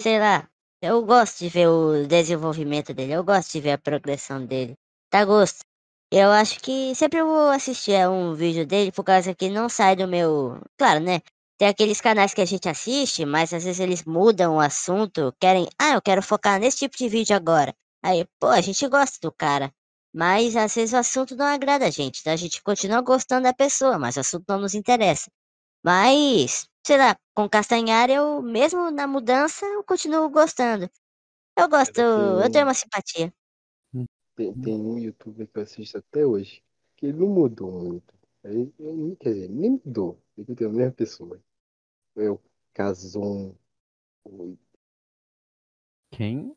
Sei lá. Eu gosto de ver o desenvolvimento dele. Eu gosto de ver a progressão dele. Tá gosto. Eu acho que sempre eu vou assistir a um vídeo dele por causa que não sai do meu. Claro, né? Tem aqueles canais que a gente assiste, mas às vezes eles mudam o assunto, querem, ah, eu quero focar nesse tipo de vídeo agora. Aí, pô, a gente gosta do cara, mas às vezes o assunto não agrada a gente, então a gente continua gostando da pessoa, mas o assunto não nos interessa. Mas, sei lá, com Castanhari eu, mesmo na mudança, eu continuo gostando. Eu gosto, eu tenho uma simpatia. Tem, tem um youtuber que eu assisto até hoje, que ele não mudou muito. Ele, ele- quer dizer, nem mudou. Ele tem a mesma pessoa. É o Kazum. Quem?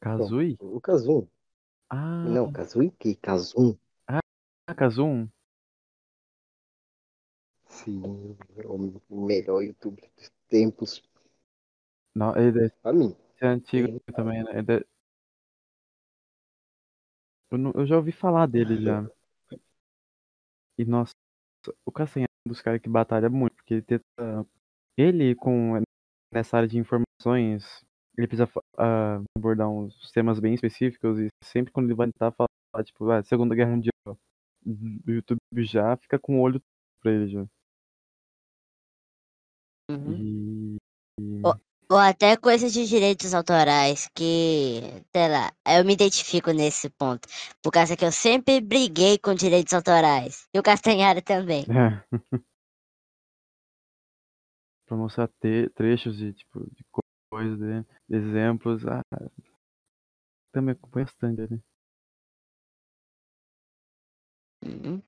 Kazui? o Kazum. Ah, Não, Kazui que? Kazum. Kazum? Sim, é o melhor youtuber dos tempos. Não, ele deve Pra mim. ser antigo também, né? Ele deve- Eu, não- eu já ouvi falar dele já. E nossa, o Castanhari é um dos caras que batalha muito, porque ele tenta. Ele com nessa área de informações, ele precisa ah, abordar uns temas bem específicos e sempre quando ele vai tentar falar, tipo, ah, Segunda Guerra Mundial, o YouTube já fica com o olho pra ele já. Uhum. E. Ó. Ou até coisas de direitos autorais, que, sei lá, eu me identifico nesse ponto. Por causa que eu sempre briguei com direitos autorais. E o Castanhari também. É. pra mostrar te- trechos de, tipo, de co- coisas, de, de exemplos. Ah, também acompanho bastante ele. Uhum.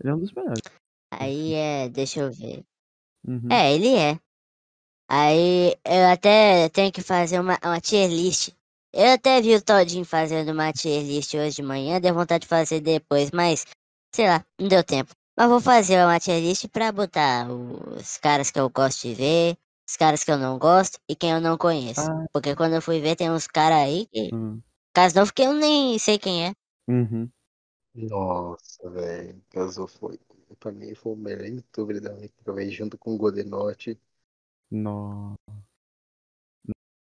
Ele é um dos melhores. Aí é, deixa eu ver. Uhum. É, ele é. Aí eu até tenho que fazer uma, uma tier list. Eu até vi o Todinho fazendo uma tier list hoje de manhã, deu vontade de fazer depois, mas sei lá, não deu tempo. Mas vou fazer uma tier list pra botar os caras que eu gosto de ver, os caras que eu não gosto e quem eu não conheço. Ah. Porque quando eu fui ver, tem uns caras aí que. Hum. Caso novo que eu nem sei quem é. Uhum. Nossa, velho. Kazum foi. Pra mim foi o melhor youtuber da velho, junto com o Godenote. No...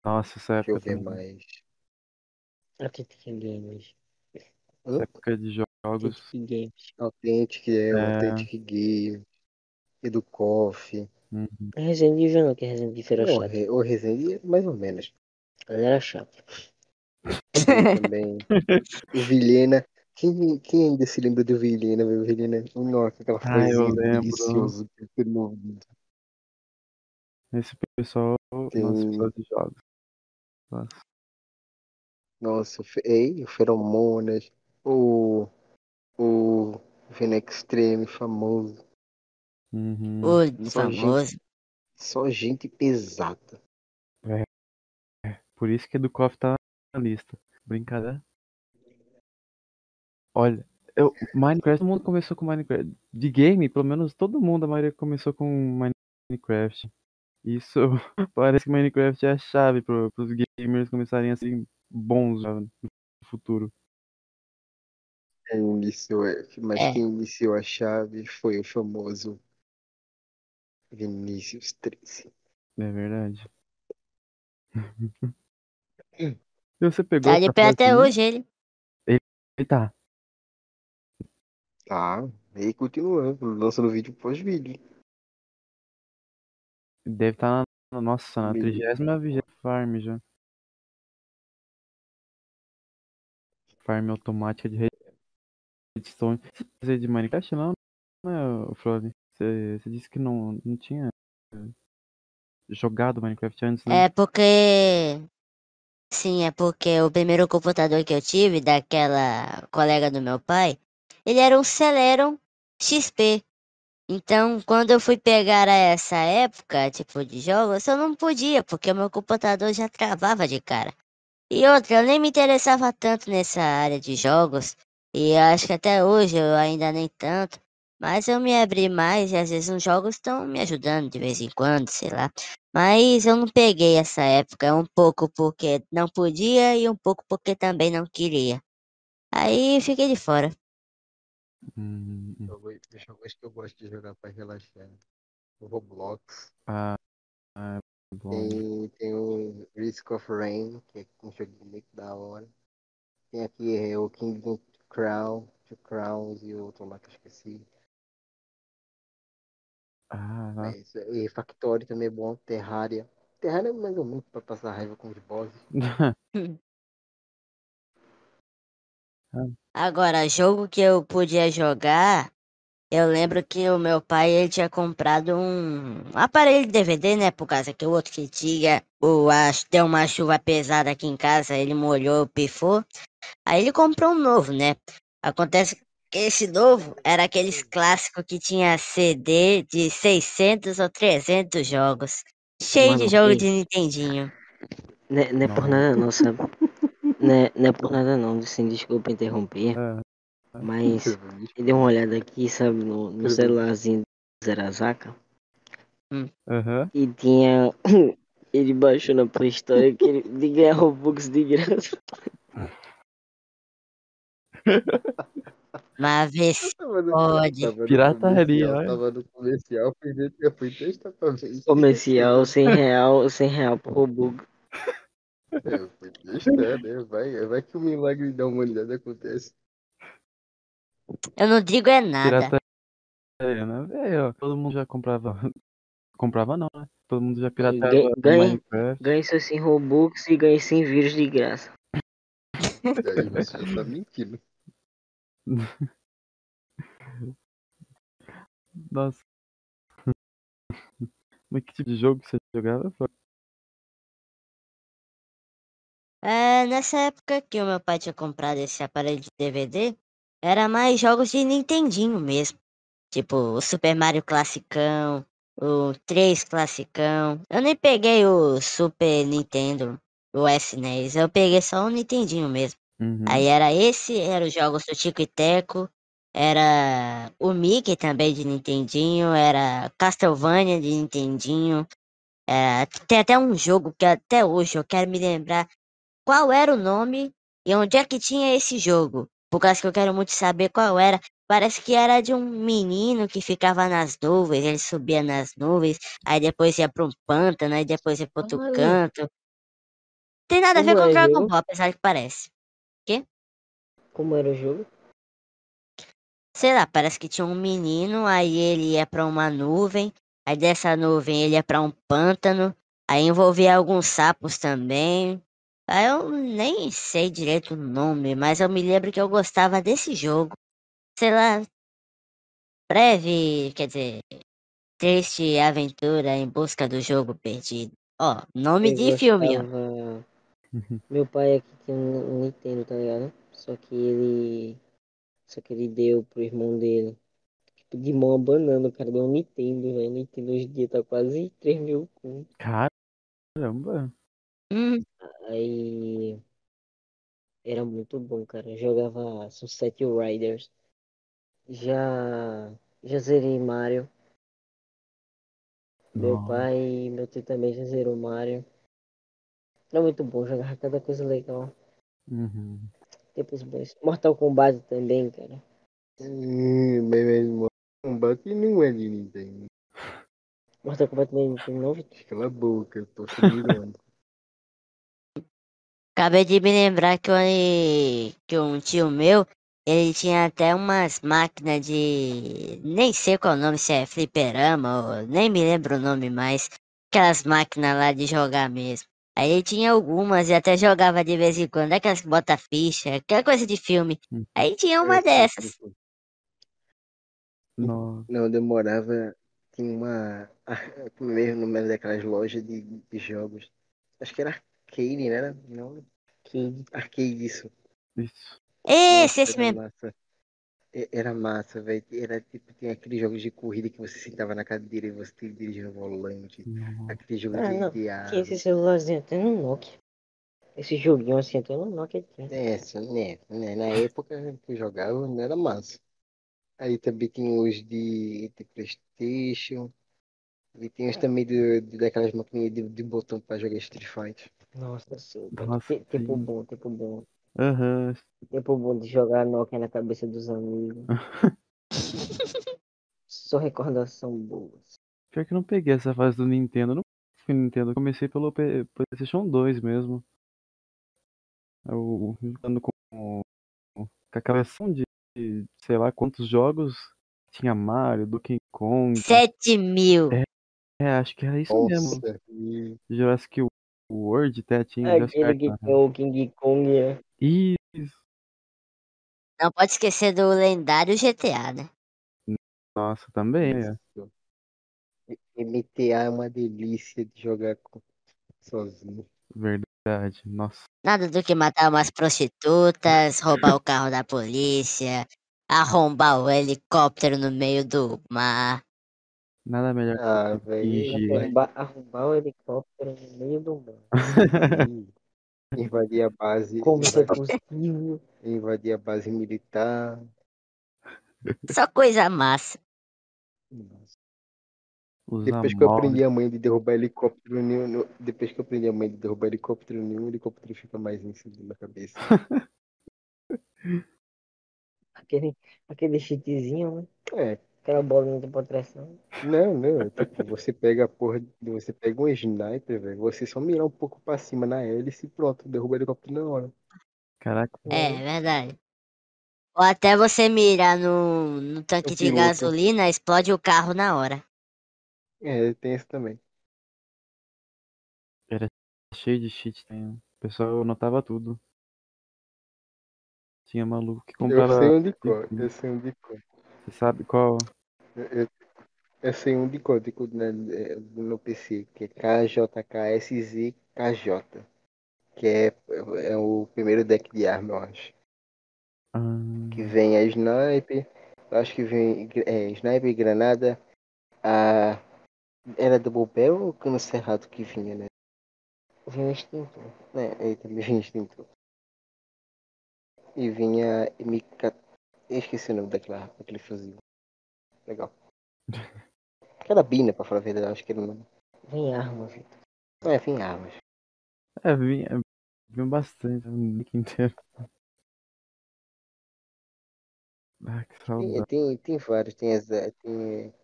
Nossa, essa Deixa eu época, ver também. mais. Authentic Games. essa época de jogos. Authentic Games. Authentic, é, É. Authentic Game. Educoff. Uhum. Resident Evil não, que Resident Evil era O, chato. Re- o Resende, mais ou menos. Ele era chato. Também. O Vilhena. Quem, quem ainda se lembra do Vilhena? O Vilhena, nossa, aquela Ah, lembro. deliciosa Esse pessoal. Tem- Nossa, de jogos. Nossa. Nossa, o Fe- ei, o Feromonas. O. O. Vena Extreme, famoso. Uhum. O Só famoso. Só gente pesada. Por isso que Educoff tá na lista. Brincadeira. Olha, Eu, Minecraft, todo mundo começou com Minecraft. De game, pelo menos todo mundo, a maioria começou com Minecraft. Isso parece que Minecraft é a chave para os gamers começarem a ser bons já no futuro. Quem iniciou, é, mas É. quem iniciou a chave foi o famoso Vinícius 13. É verdade. E você pegou Tá de pé até aí? hoje ele. Ele tá. Tá, e continuando, lançando vídeo pós-vídeo. Deve estar na, nossa, na trigésima vigésima farm já. Farm automática de redstone. Você precisa de Minecraft não, né, Flori? Você, você disse que não, não tinha jogado Minecraft antes, né? É porque. Sim, é porque o primeiro computador que eu tive, daquela colega do meu pai, ele era um Celeron XP. Então, quando eu fui pegar essa época, tipo, de jogos, eu não podia, porque o meu computador já travava de cara. E outra, eu nem me interessava tanto nessa área de jogos, e acho que até hoje eu ainda nem tanto, mas eu me abri mais e às vezes os jogos estão me ajudando de vez em quando, sei lá. Mas eu não peguei essa época, um pouco porque não podia e um pouco porque também não queria. Aí fiquei de fora. Hum, hum. Jogos, jogos que eu gosto de jogar pra relaxar. O Roblox. Ah, ah, bom. Tem, tem o Risk of Rain, que é um jogo muito da hora. Tem aqui é, o Kingdom Crown, Two Crowns e outro lá que eu esqueci. Ah. É isso. E Factory também é bom, Terraria. Terraria é mais ou menos pra passar raiva com os bosses. Agora, jogo que eu podia jogar, eu lembro que o meu pai ele tinha comprado um aparelho de DVD, né? Por causa que o outro que tinha, o, acho, deu uma chuva pesada aqui em casa, ele molhou, pifou. Aí ele comprou um novo, né? Acontece que esse novo era aqueles clássicos que tinha CD de 600 ou 300 jogos. Cheio Mano, de jogo ei. de Nintendinho. Não é, por nada não, sabe? Não é, não é por nada não, assim, desculpa interromper, Ah, mas eu dei uma olhada aqui, sabe, no, no celularzinho do Zerazaka, Aham. e tinha... Ele baixou na Play Store que ele de ganhar Robux de graça. Mas vê se Tava no- pode. Pirataria, comercial, olha. Tava no comercial, fui ver, eu fui testar pra ver. Comercial, 100 real, 100 real por Robux. Fui testar, né? Vai, vai que o milagre da humanidade acontece. Eu não digo é nada. Pirataria, né? É, ó, todo mundo já comprava. Comprava não, né? Todo mundo já ganha- Minecraft. Ganhe seus 100 Robux e ganhe 100 vírus de graça. Aí você já tá mentindo. Nossa. Mas que tipo de jogo você jogava? É, nessa época que o meu pai tinha comprado esse aparelho de DVD, era mais jogos de Nintendinho mesmo. Tipo, o Super Mario Classicão, o 3 Classicão. Eu nem peguei o Super Nintendo, o SNES, eu peguei só o Nintendinho mesmo. Uhum. Aí era esse, era os jogos do Tico e Teco, era o Mickey também de Nintendinho, era Castlevania de Nintendinho. É, tem até um jogo que até hoje eu quero me lembrar qual era o nome e onde é que tinha esse jogo. Por causa que eu quero muito saber qual era. Parece que era de um menino que ficava nas nuvens, ele subia nas nuvens, aí depois ia para um pântano, aí depois ia para outro Olha. canto. Tem nada a ver Como com o Dragon jogo? Ball, apesar que parece. Como era o jogo? Sei lá, parece que tinha um menino, aí ele ia pra uma nuvem, aí dessa nuvem ele ia pra um pântano, aí envolvia alguns sapos também. Aí eu nem sei direito o nome, mas eu me lembro que eu gostava desse jogo. Sei lá, breve, quer dizer, triste aventura em busca do jogo perdido. Ó, nome Eu de filme, ó. gostava- Meu pai aqui tinha um um Nintendo, tá ligado? Só que ele. Só que ele deu pro irmão dele. Tipo, de mão abanando, o cara deu um Nintendo, velho. Nintendo hoje em dia tá quase 3 mil conto. Caramba. Hum, Aí. Era muito bom, cara. Eu jogava Sunset Riders. Já. Já zerei Mario. Meu Nossa. pai e meu tio também já zerou Mario. Era muito bom jogar cada coisa legal. Uhum. Tempos bons. Mortal Kombat também, cara. Hum, mas mesmo. Combate não é de Nintendo. Mortal Kombat nem tem novo. Cala a boca, eu tô irônico. Acabei de me lembrar que, eu, que um tio meu, ele tinha até umas máquinas de. Nem sei qual o nome, se é fliperama, ou nem me lembro o nome mais. Aquelas máquinas lá de jogar mesmo. Aí ele tinha algumas e até jogava de vez em quando, aquelas que bota ficha, aquela coisa de filme. Hum. Aí tinha uma sim, dessas. Nossa. Não, demorava. Tinha uma. Mesmo no meio daquelas lojas de, de jogos. Acho que era arcade, né? Era- Não, Que arcade isso. Isso. Esse, Nossa, esse era mesmo. massa. Era massa, velho. Era tipo, tinha aqueles jogos de corrida que você sentava na cadeira e você dirigia no volante. Nossa. Aquele jogo Ah, de, não. Que esse celularzinho até no Nokia. Esse joguinho assim até no Nokia. É, sim, né, né? Na época que eu jogava, não era massa. Aí também tinha os de, de Playstation. E tem os também de, de- daquelas maquininhas de, de botão pra jogar Street Fighter. Nossa, sim. Nossa, Te- Tempo sim. bom, tempo bom. Aham. Tempo bom de jogar Nokia na cabeça dos amigos. Só recordação boa. Pior que eu não peguei essa fase do Nintendo. Não fui Nintendo, eu comecei pelo PlayStation 2 mesmo. Eu jogando com, com aquela versão de sei lá quantos jogos. Tinha Mario, Donkey Kong. 7 mil. É, acho que era isso mesmo. Nossa, e Jurassic World até tinha Jurassic Aquele que Park, tem o King Kong. é. Isso. Não pode esquecer do lendário GTA, né? Nossa, também. é. E- MTA é uma delícia de jogar com- sozinho. Verdade. Nossa. Nada do que matar umas prostitutas, roubar o carro da polícia, arrombar o helicóptero no meio do mar. Nada melhor Ah, que velho. Arrombar, arrombar o helicóptero no meio do mar. Invadir a base. Como isso é invadir- possível? Invadir a base militar. Só coisa massa. Nossa. Depois que eu aprendi a mãe de derrubar helicóptero nenhum, no- depois que eu aprendi a mãe de derrubar helicóptero nenhum, o helicóptero fica mais em cima da cabeça. Aquele, aquele cheatzinho, né? É, Aquela bolinha de proteção. não, não, é tipo, você pega a porra, de- você pega um sniper, velho, você só mirar um pouco pra cima na hélice e pronto, derruba o helicóptero na hora. Caraca, É, verdade. Ou até você mirar no, no tanque O de piloto. gasolina, explode o carro na hora. É, tem isso também. cheio de cheat. Tem... O pessoal anotava tudo. Tinha maluco que Eu comprava. sei um de cor, eu sei um de cor. Você sabe qual? Eu, eu, eu sei um de código né, é, no PC, que é KJKSZKJ. Que é, é o primeiro deck de arma, eu acho. Ah, Que vem a sniper, eu acho que vem é, sniper, granada, a. Era double barrel ou cano cerrado que vinha, né? Vinha extintor. É, aí também vinha extintor. E vinha MK. Eu esqueci o nome daquela, daquele fuzil. Legal. Carabina, pra falar a verdade, acho que era o nome. Vem arma, Vitor. É, vinha armas. é, vinha, vinha bastante. O nick inteiro. Ah, que Tem, saudade. tem, tem vários, tem essa. Tem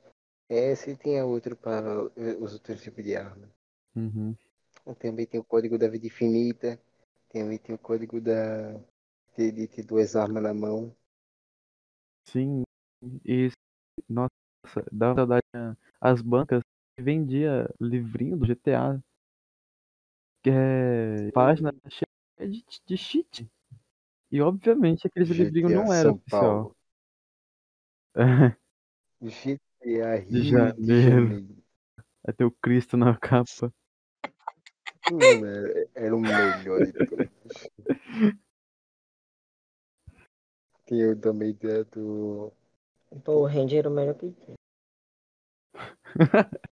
essa e tem a outra para os outros tipos de arma. Uhum. Também tem o código da vida infinita. Também tem o código da. De, de ter duas armas na mão. Sim. E. Nossa, dava saudade. né? As bancas que vendia livrinho do GTA. Que é página cheia de, de cheat. E obviamente aqueles livrinhos GTA não eram São oficial. Paulo. GTA Rio de Janeiro. Janeiro. Até o Cristo na capa. Mano, era- era o melhor Tem o também da- do. O Power Ranger era o melhor que tinha.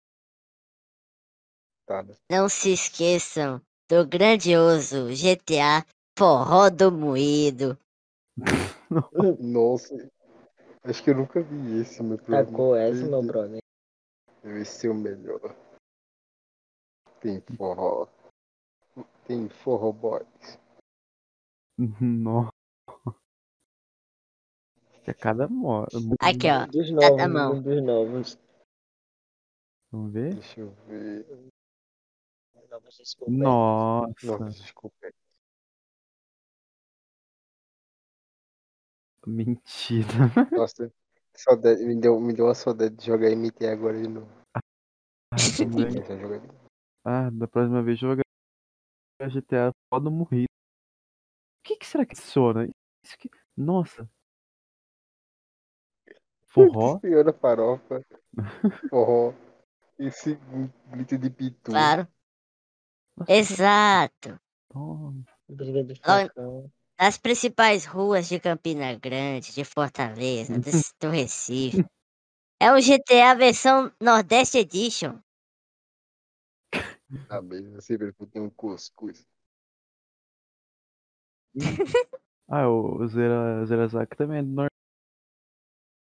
Tá, né? Não se esqueçam do grandioso GTA Forró do Moído. Nossa, Acho que eu nunca vi esse, meu problema. Tacou essa, meu brother. Esse é o melhor. Tem forró. Tem forró boys. Nossa. Que a cada. Aqui, ó. Dos novos, mão. um dos novos. Vamos ver? Deixa eu ver. Novos. Nossa. Mentira. Nossa, saudade, me, deu, me deu uma saudade de jogar MT agora de novo. Ah, é novo. Ah, da próxima vez jogar GTA foda morrer. O que, que será que adiciona? Isso que... Nossa. Forró? Senhora farofa. Forró. Esse grito de pitu. Claro. Exato. Nossa. Nas principais ruas de Campina Grande, de Fortaleza, do, do Recife. É o GTA versão Nordeste Edition. Ah, mesmo, sempre tem um cuscuz. Ah, o Zera, Zerazaki também é do Nordeste.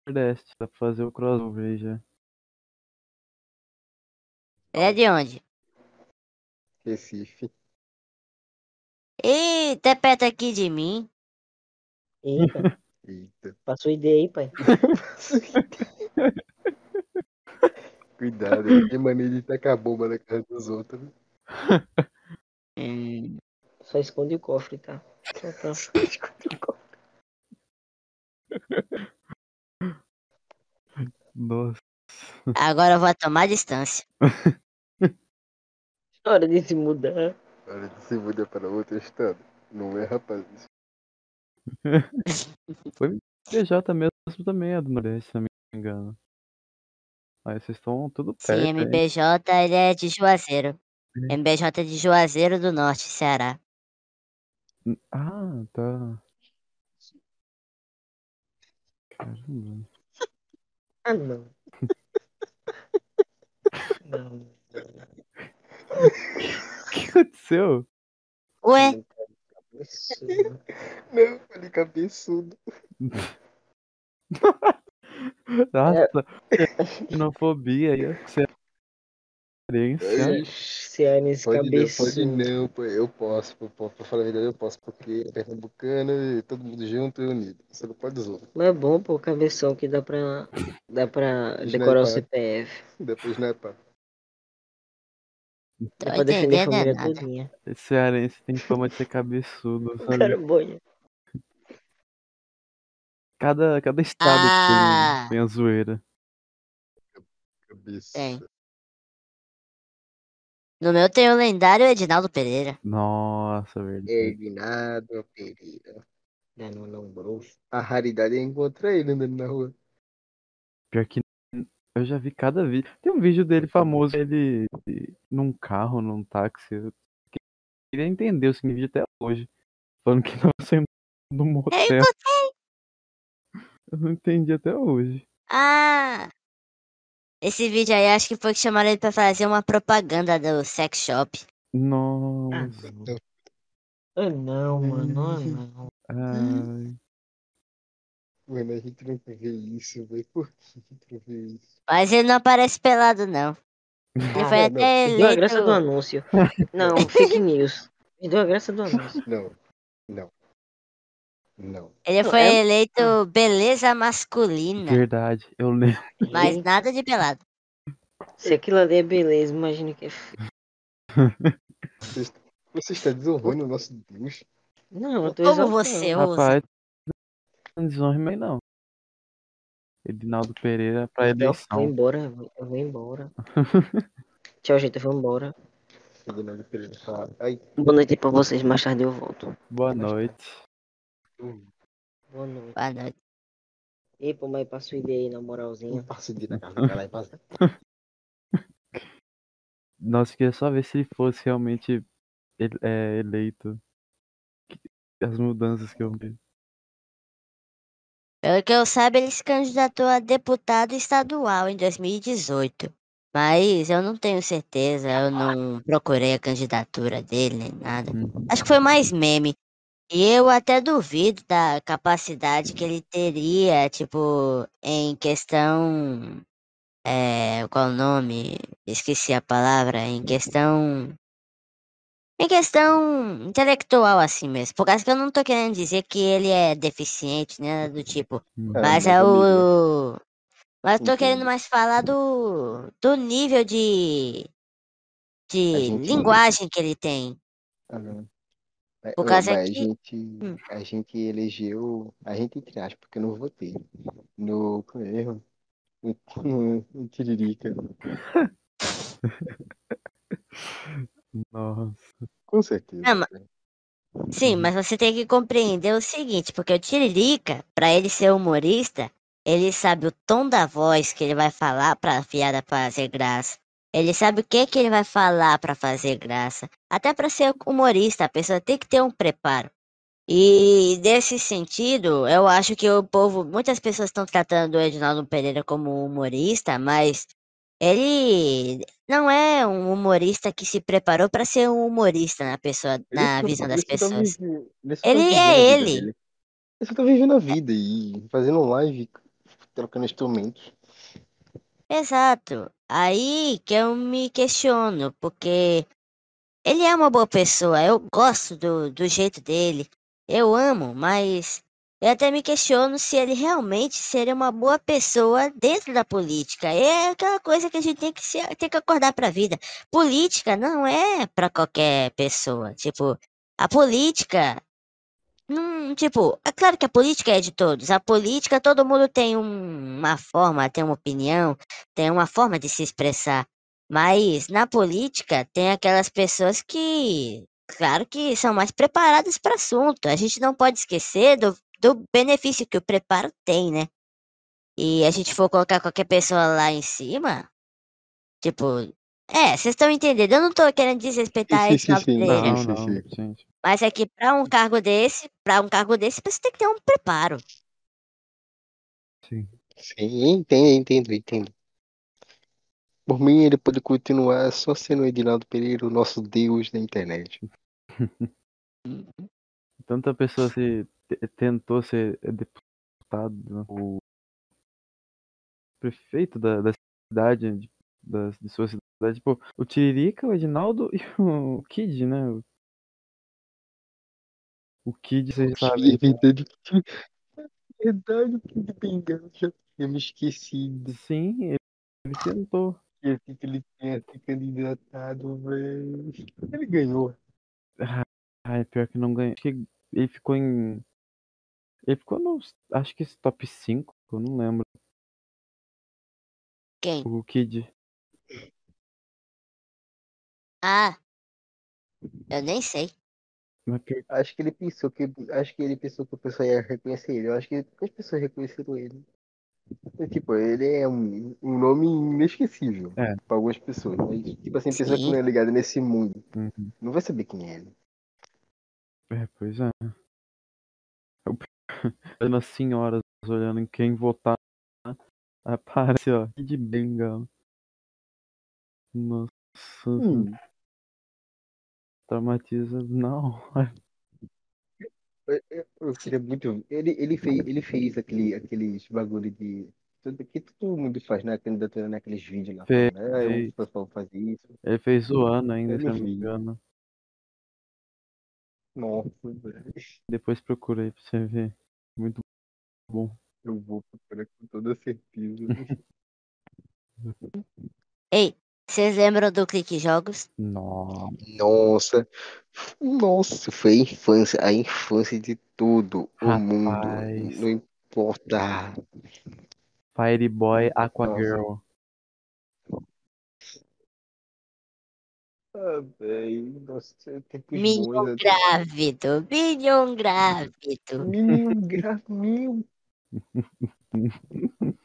Dá pra fazer o crossover aí já. É de onde? Recife. Eita, é perto aqui de mim. Eita, Eita. passou ideia aí, pai. Cuidado, tem maneira de tacar bomba na casa dos outros. né? Hum, Só esconde o cofre, tá? Só pra... Esconde o copo. Nossa. agora eu vou tomar distância. Hora de se mudar. Hora de se mudar para outro estado. Não é, rapaz? PJ mesmo também é do Nordeste, se não me engano. Aí vocês estão tudo perto. Sim? MBJ ele é de Juazeiro. MBJ é de Juazeiro do Norte, Ceará. Ah, tá. Caramba. Ah, não. não. O que aconteceu? Ué, Cabeçudo. Não, falei cabeçudo. Nossa, xenofobia aí, cearense. Cearense Pode não, pode cabeçudo. não. Eu posso, pô, pra falar a verdade, eu posso, porque é pernambucano e todo mundo junto e unido. Você não pode zoar. Mas é bom, pô, cabeção que dá pra, dá pra Sniper. decorar o CPF. Depois não é pá. Dá pra defender a família nada. todinha. Esse cearense tem fama de ser cabeçudo, sabe? cara boia. Cada, cada estado Ah. tem, tem a zoeira. Cabeça. Tem. No meu tem o lendário Edinaldo Pereira. Nossa, verdade. Edinado Pereira. Não, não, não, grosso. A raridade é encontrar ele andando na rua. Pior que eu já vi cada vídeo. Tem um vídeo dele famoso, ele num carro, num táxi. Eu queria entender o significado até hoje. Falando que tava saindo do motel. Eu não entendi até hoje. Ah! Esse vídeo aí acho que foi que chamaram ele pra fazer uma propaganda do sex shop. Nossa. Ah, não, mano. Ah, não. Ai. Mano, a gente nunca vê isso, velho. Por que a gente não vê isso? Mas ele não aparece pelado, não. Ele Ah, foi não, até Perdeu a graça do anúncio. Não, fake news. Perdeu a graça do anúncio. Não. Não. Não. Ele foi é- eleito beleza masculina. Verdade, eu lembro. Mas nada de pelado. Se aquilo ali é beleza, imagina que é feio. Você está desonrando o nosso Deus. Não, eu tô Como você ousa? Rapaz, não desonre não. Edinaldo Pereira pra Eu vou eleição. embora, eu vou embora. Tchau, gente, eu vou embora. Edinaldo Pereira fala. Ai, Boa noite pra vocês, mais tarde eu volto. Boa noite. Boa noite. Boa noite. E pô, mas passa o ideia aí na moralzinha. passo de na casa do cara e passa. Nossa, eu queria só ver se ele fosse realmente ele- é, eleito. As mudanças que eu vi. Pelo que eu saiba, ele se candidatou a deputado estadual em 2018. Mas eu não tenho certeza, eu não procurei a candidatura dele nem nada. Uhum. Acho que foi mais meme. E eu até duvido da capacidade que ele teria, tipo, em questão. É, qual o nome? Esqueci a palavra. Em questão. Em questão intelectual, assim mesmo. Por causa que eu não tô querendo dizer que ele é deficiente, né? Do tipo. Hum. É, Mas é o. Mas eu tô querendo mais falar do. Do nível de. De gente- linguagem que ele tem. Aham. Causa mas que- a gente, Hum. a gente elegeu, a gente entre aspas, porque eu não votei, no como é mesmo? No, no, no Tiririca. Nossa. Com certeza. Não, mas- cara. Sim, mas você tem que compreender o seguinte, porque o Tiririca, pra ele ser humorista, ele sabe o tom da voz que ele vai falar pra piada fazer graça. Ele sabe o que que ele vai falar pra fazer graça. Até pra ser humorista, a pessoa tem que ter um preparo. E nesse sentido, eu acho que o povo, muitas pessoas estão tratando o Edinaldo Pereira como humorista, mas ele não é um humorista que se preparou pra ser um humorista na pessoa, na Ele só- visão das tá pessoas. ele só tá Ele é ele. dele. Ele tá vivendo a vida e fazendo live, trocando instrumentos. Exato. Aí que eu me questiono, porque ele é uma boa pessoa, eu gosto do, do jeito dele, eu amo, mas eu até me questiono se ele realmente seria uma boa pessoa dentro da política. É aquela coisa que a gente tem que, se, tem que acordar pra vida. Política não é pra qualquer pessoa. Tipo, a política. Não, tipo, é claro que a política é de todos. A política, todo mundo tem um- uma forma, tem uma opinião, tem uma forma de se expressar. Mas na política tem aquelas pessoas que, claro que são mais preparadas para assunto. A gente não pode esquecer do, do benefício que o preparo tem, né? E a gente for colocar qualquer pessoa lá em cima, tipo, é, vocês estão entendendo? Eu não tô querendo desrespeitar Sim, sim, Edinaldo sim. Não, não, sim. Mas é que para um cargo desse, para um cargo desse, você tem que ter um preparo. Sim. Sim, entendo, entendo, entendo. Por mim, ele pode continuar só sendo o Edinaldo Pereira, o nosso deus da internet. Tanta pessoa se te- tentou ser deputado, né? o prefeito da, da cidade, de, da, de sua cidade, tipo, o Tiririca, o Edinaldo e o Kid, né? O, Kid, vocês É sabem. verdade, é verdade, o Kid Bengala, já tinha me esquecido. Sim, ele, ele tentou. Que assim que ele tinha se candidatado, velho. Ele ganhou. Ai, pior que não ganhou. Acho que ele ficou em. Ele ficou no. Acho que esse top 5, eu não lembro. Quem? O Kid. Ah, eu nem sei. Acho que ele pensou que. Acho que ele pensou que o pessoal ia reconhecer ele. Eu acho que as pessoas reconheceram ele. E, Tipo, ele é um, um nome inesquecível É. para algumas pessoas. Mas, tipo assim, pessoa que não é ligada nesse mundo. Uhum. Não vai saber quem é ele. É, pois é. Eu as senhoras olhando em quem votar. Aparece, ó, Kid Bengala. Nossa. Hum. Traumatiza. Não. Eu, eu- eu queria muito. Ele, ele, fez, ele fez aquele, aqueles bagulho de. Tudo que todo mundo faz na candidatura naqueles vídeos lá. Fez, Ah, eu fez. pessoal fazer isso. Ele fez zoando ainda, se eu não me engano. Nossa, velho. Depois procura aí pra você ver. Muito bom. Eu vou procurar com toda certeza. Ei, vocês lembram do Clique Jogos? Nossa. Nossa, foi a infância, a infância de tudo, o mundo, Rapaz. não importa. Fireboy. Aquagirl. Ah, nossa, Minion bons. até- grávido, Minion grávido. Gra- meu,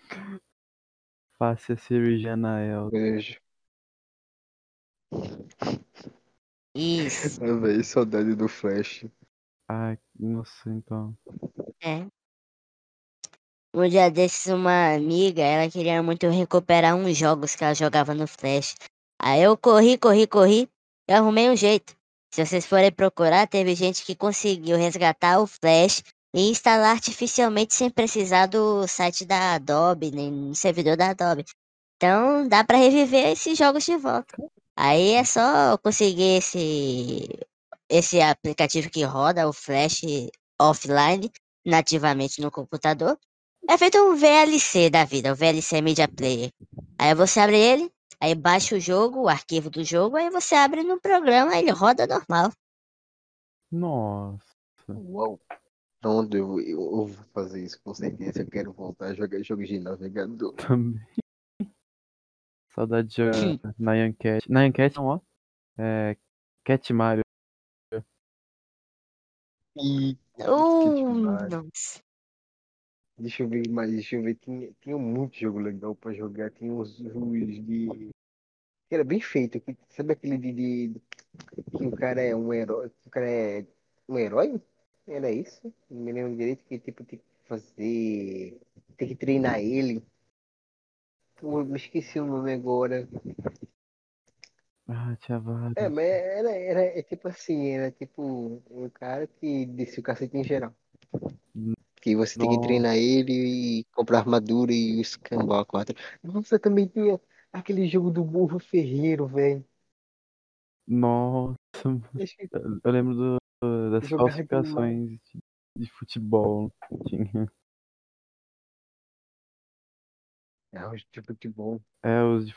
Faça a cirurgia na El. beijo. Isso, Ah, velho, saudade do Flash. Ai, nossa, então. é. Um dia desses, uma amiga, ela queria muito recuperar uns jogos que ela jogava no Flash. Aí eu corri, corri, corri, e arrumei um jeito. Se vocês forem procurar, teve gente que conseguiu resgatar o Flash e instalar artificialmente sem precisar do site da Adobe, nem no servidor da Adobe. Então dá para reviver esses jogos de volta. Aí é só conseguir esse esse aplicativo que roda o Flash offline nativamente no computador. É feito um VLC da vida, o VLC Media Player. Aí você abre ele, aí baixa o jogo, o arquivo do jogo, aí você abre no programa, ele roda normal. Nossa. Uau. Onde eu, eu, eu vou fazer isso com certeza. Eu quero voltar a jogar jogos de navegador. Também. Saudade de jogar Nyan Cat. Nyan Cat não, ó. É. Cat Mario. E nossa. deixa eu ver, mas deixa eu ver. Tinha, tinha muito jogo legal pra jogar. Tinha uns ruins de. que Era bem feito. que- Sabe aquele de, de- que o cara é um herói? Que o cara é um herói? Era isso? Não me lembro direito que tipo tem que fazer. Tem que treinar ele. Me esqueci o nome agora. Ah, vários. É, mas era, era é tipo assim, era tipo um cara que descia o cacete em geral. Que você tem que Nossa. treinar ele e comprar armadura e cambal a quatro. Nossa, também tinha aquele jogo do burro ferreiro, velho. Nossa. Que Eu lembro do- das Jogava falsificações de, de futebol. que Tinha. É, os de futebol. É, os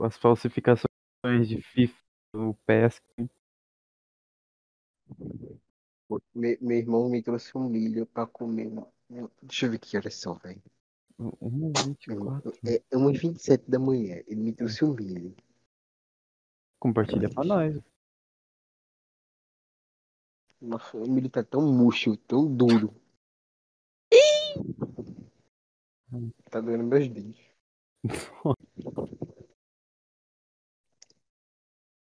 as falsificações de FIFA, o PES. Pô, Meu, irmão me trouxe um milho pra comer. Deixa eu ver que horas são, velho. 1,24. É, é 1h27 da manhã. Ele me trouxe um milho. Compartilha pra nós. Nossa, o milho tá tão murcho, tão duro. Tá doendo meus dentes.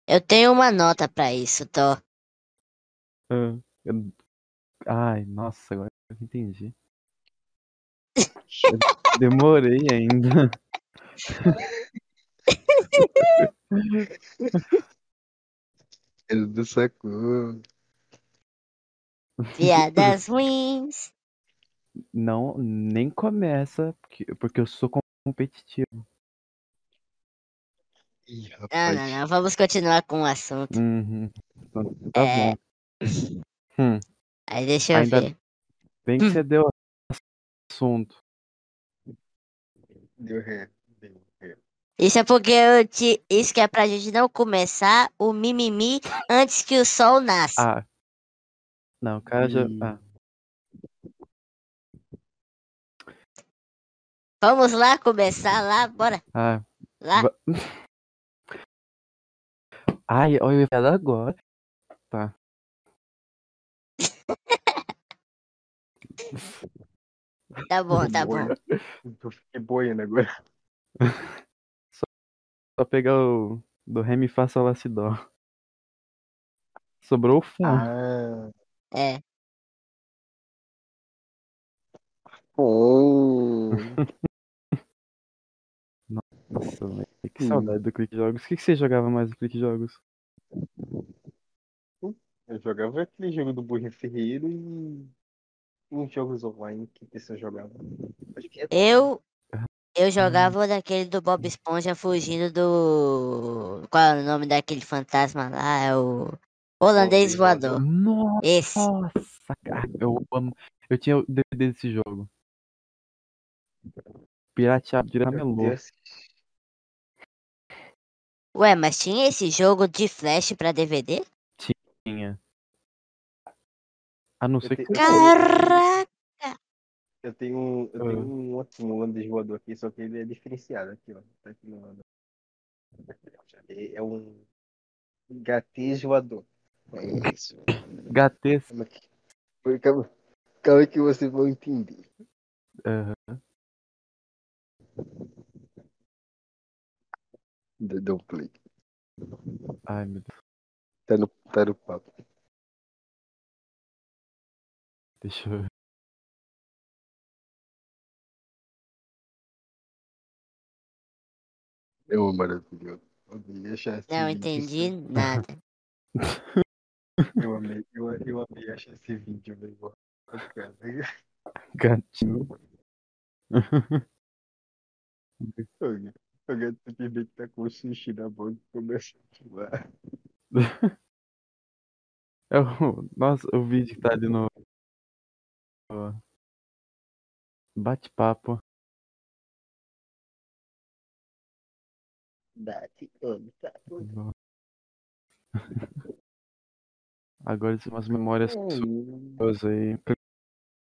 Eu tenho uma nota pra isso, Tô. Ah, eu- Ai, nossa, agora eu entendi. Eu demorei ainda. Ele não sacou. Piadas ruins. Não, nem começa, porque, porque eu sou competitivo. Ih, Não, rapaz. não, não. Vamos continuar com o assunto. Uhum. Então, tá É. bom. Hum, Aí deixa eu Ainda- ver. bem que você deu assunto. Deu ré. Deu ré. Isso é porque eu te... Isso que é pra gente não começar o mimimi antes que o sol nasça. Ah. Não, o cara já. Ih. Ah, Vamos lá começar lá, bora. ah, Lá. va- Ai, olha, eu ia falar agora. Tá. Tá bom, tá bom. Eu fiquei boiando agora. Só pegar o do Ré, Mi, Fá, Sol, Lá, Si, Dó. Sobrou o Fá. Ah, É. bom. Nossa, que saudade do Clique Jogos. O que, que você jogava mais no Clique Jogos? Eu jogava aquele jogo do Burro Ferreiro e uns jogos online que pessoa jogava. É Eu. Eu jogava o daquele do Bob Esponja fugindo do. Qual é o nome daquele fantasma lá? É o. Holandês voador. Nossa, Esse. cara, eu amo. Eu tinha o DVD desse jogo. Pirateado direto na Melô. Ué, mas tinha esse jogo de flash pra DVD? Tinha. A não ser que. Caraca! Eu tenho um, eu tenho Ah. um outro holandês voador aqui, só que ele é diferenciado aqui, ó. Tá aqui no lado. É é um gatês voador. É isso. HT. Calma que, calma, calma que você vai entender. Aham. Dá um play. Ai, meu Deus. Tá no, tá no papo. Deixa eu ver. É um maravilhoso. Não entendi nada. Eu amei, eu, eu amei achar esse vídeo, velho. Bacana. Gatinho. Gato simplesmente tá com o sushi na boca e começa a pular. É o, nossa, o vídeo que tá ali no. Bate-papo. Bate, homem, tá tudo. Agora são umas memórias Hum. suas aí.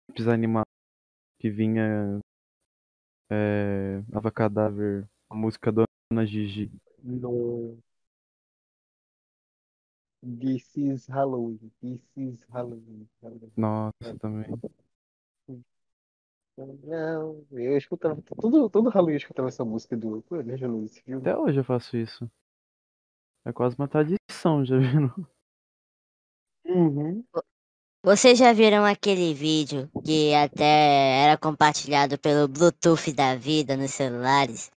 Clipes animados que vinha. É, Ava Cadáver, a música da Ana Gigi. No... This is Halloween. This is Halloween. Halloween. Nossa, também. Não, eu escutava todo, todo Halloween eu escutava essa música do Planeja Luz, viu? Até hoje eu faço isso. É quase uma tradição, já viram? Uhum. Vocês já viram aquele vídeo que até era compartilhado pelo Bluetooth da vida nos celulares?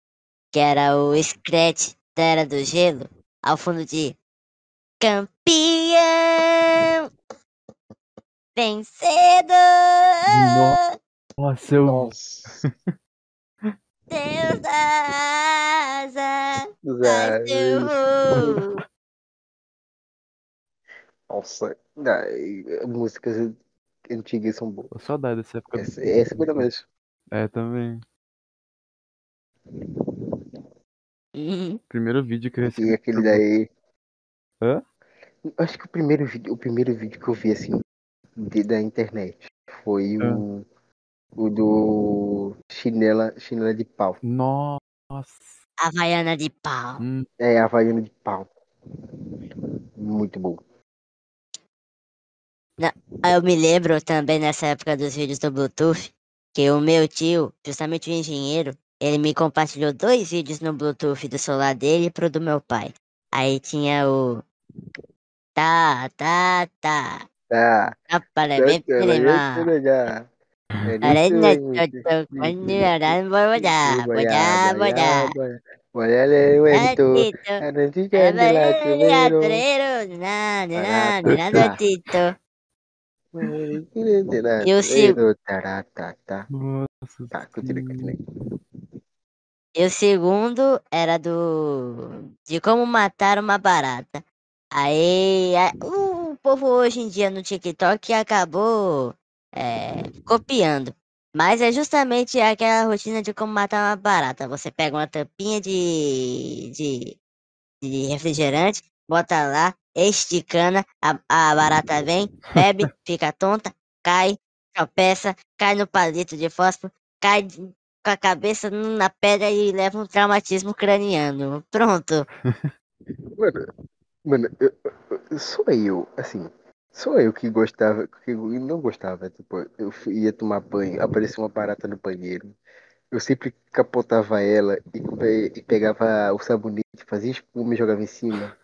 Que era o Scratch da Era do Gelo? Ao fundo de Campeão! Vencedor! Nossa, eu. Nossa. Deus da asa! Nossa. Ai, músicas antigas são boas. Saudade dessa época. Essa, essa é boa mesmo. É, também. Hum, Primeiro vídeo que eu recebi. E aquele daí. Hã? Acho que o primeiro vídeo, o primeiro vídeo que eu vi assim de- da internet foi o, o do chinela, chinela de pau. Nossa. Havaiana de pau. Hum, É, Havaiana de pau. Muito bom. Eu me lembro também nessa época dos vídeos do Bluetooth que o meu tio, justamente o engenheiro, ele me compartilhou dois vídeos no Bluetooth do celular dele e pro do meu pai. Aí tinha o. Tá, tá, tá. Tá. Tá para mim, prima. E o Sil- Tá, tá, tá. nossa. Tá, continua, continua. E o segundo era do. de como matar uma barata. Aí a- o povo hoje em dia no TikTok acabou é, copiando. Mas é justamente aquela rotina de como matar uma barata. Você pega uma tampinha de, de, de refrigerante, bota lá, esticana, a, a barata vem, bebe, fica tonta, cai, tropeça, cai no palito de fósforo, cai com a cabeça na pedra e leva um traumatismo craniano. Pronto. Mano, mano, eu, eu- sou eu, assim, sou eu que gostava, que eu não gostava, tipo, eu ia tomar banho, aparecia uma barata no banheiro, eu sempre capotava ela e, e pegava o sabonete, fazia espuma e jogava em cima.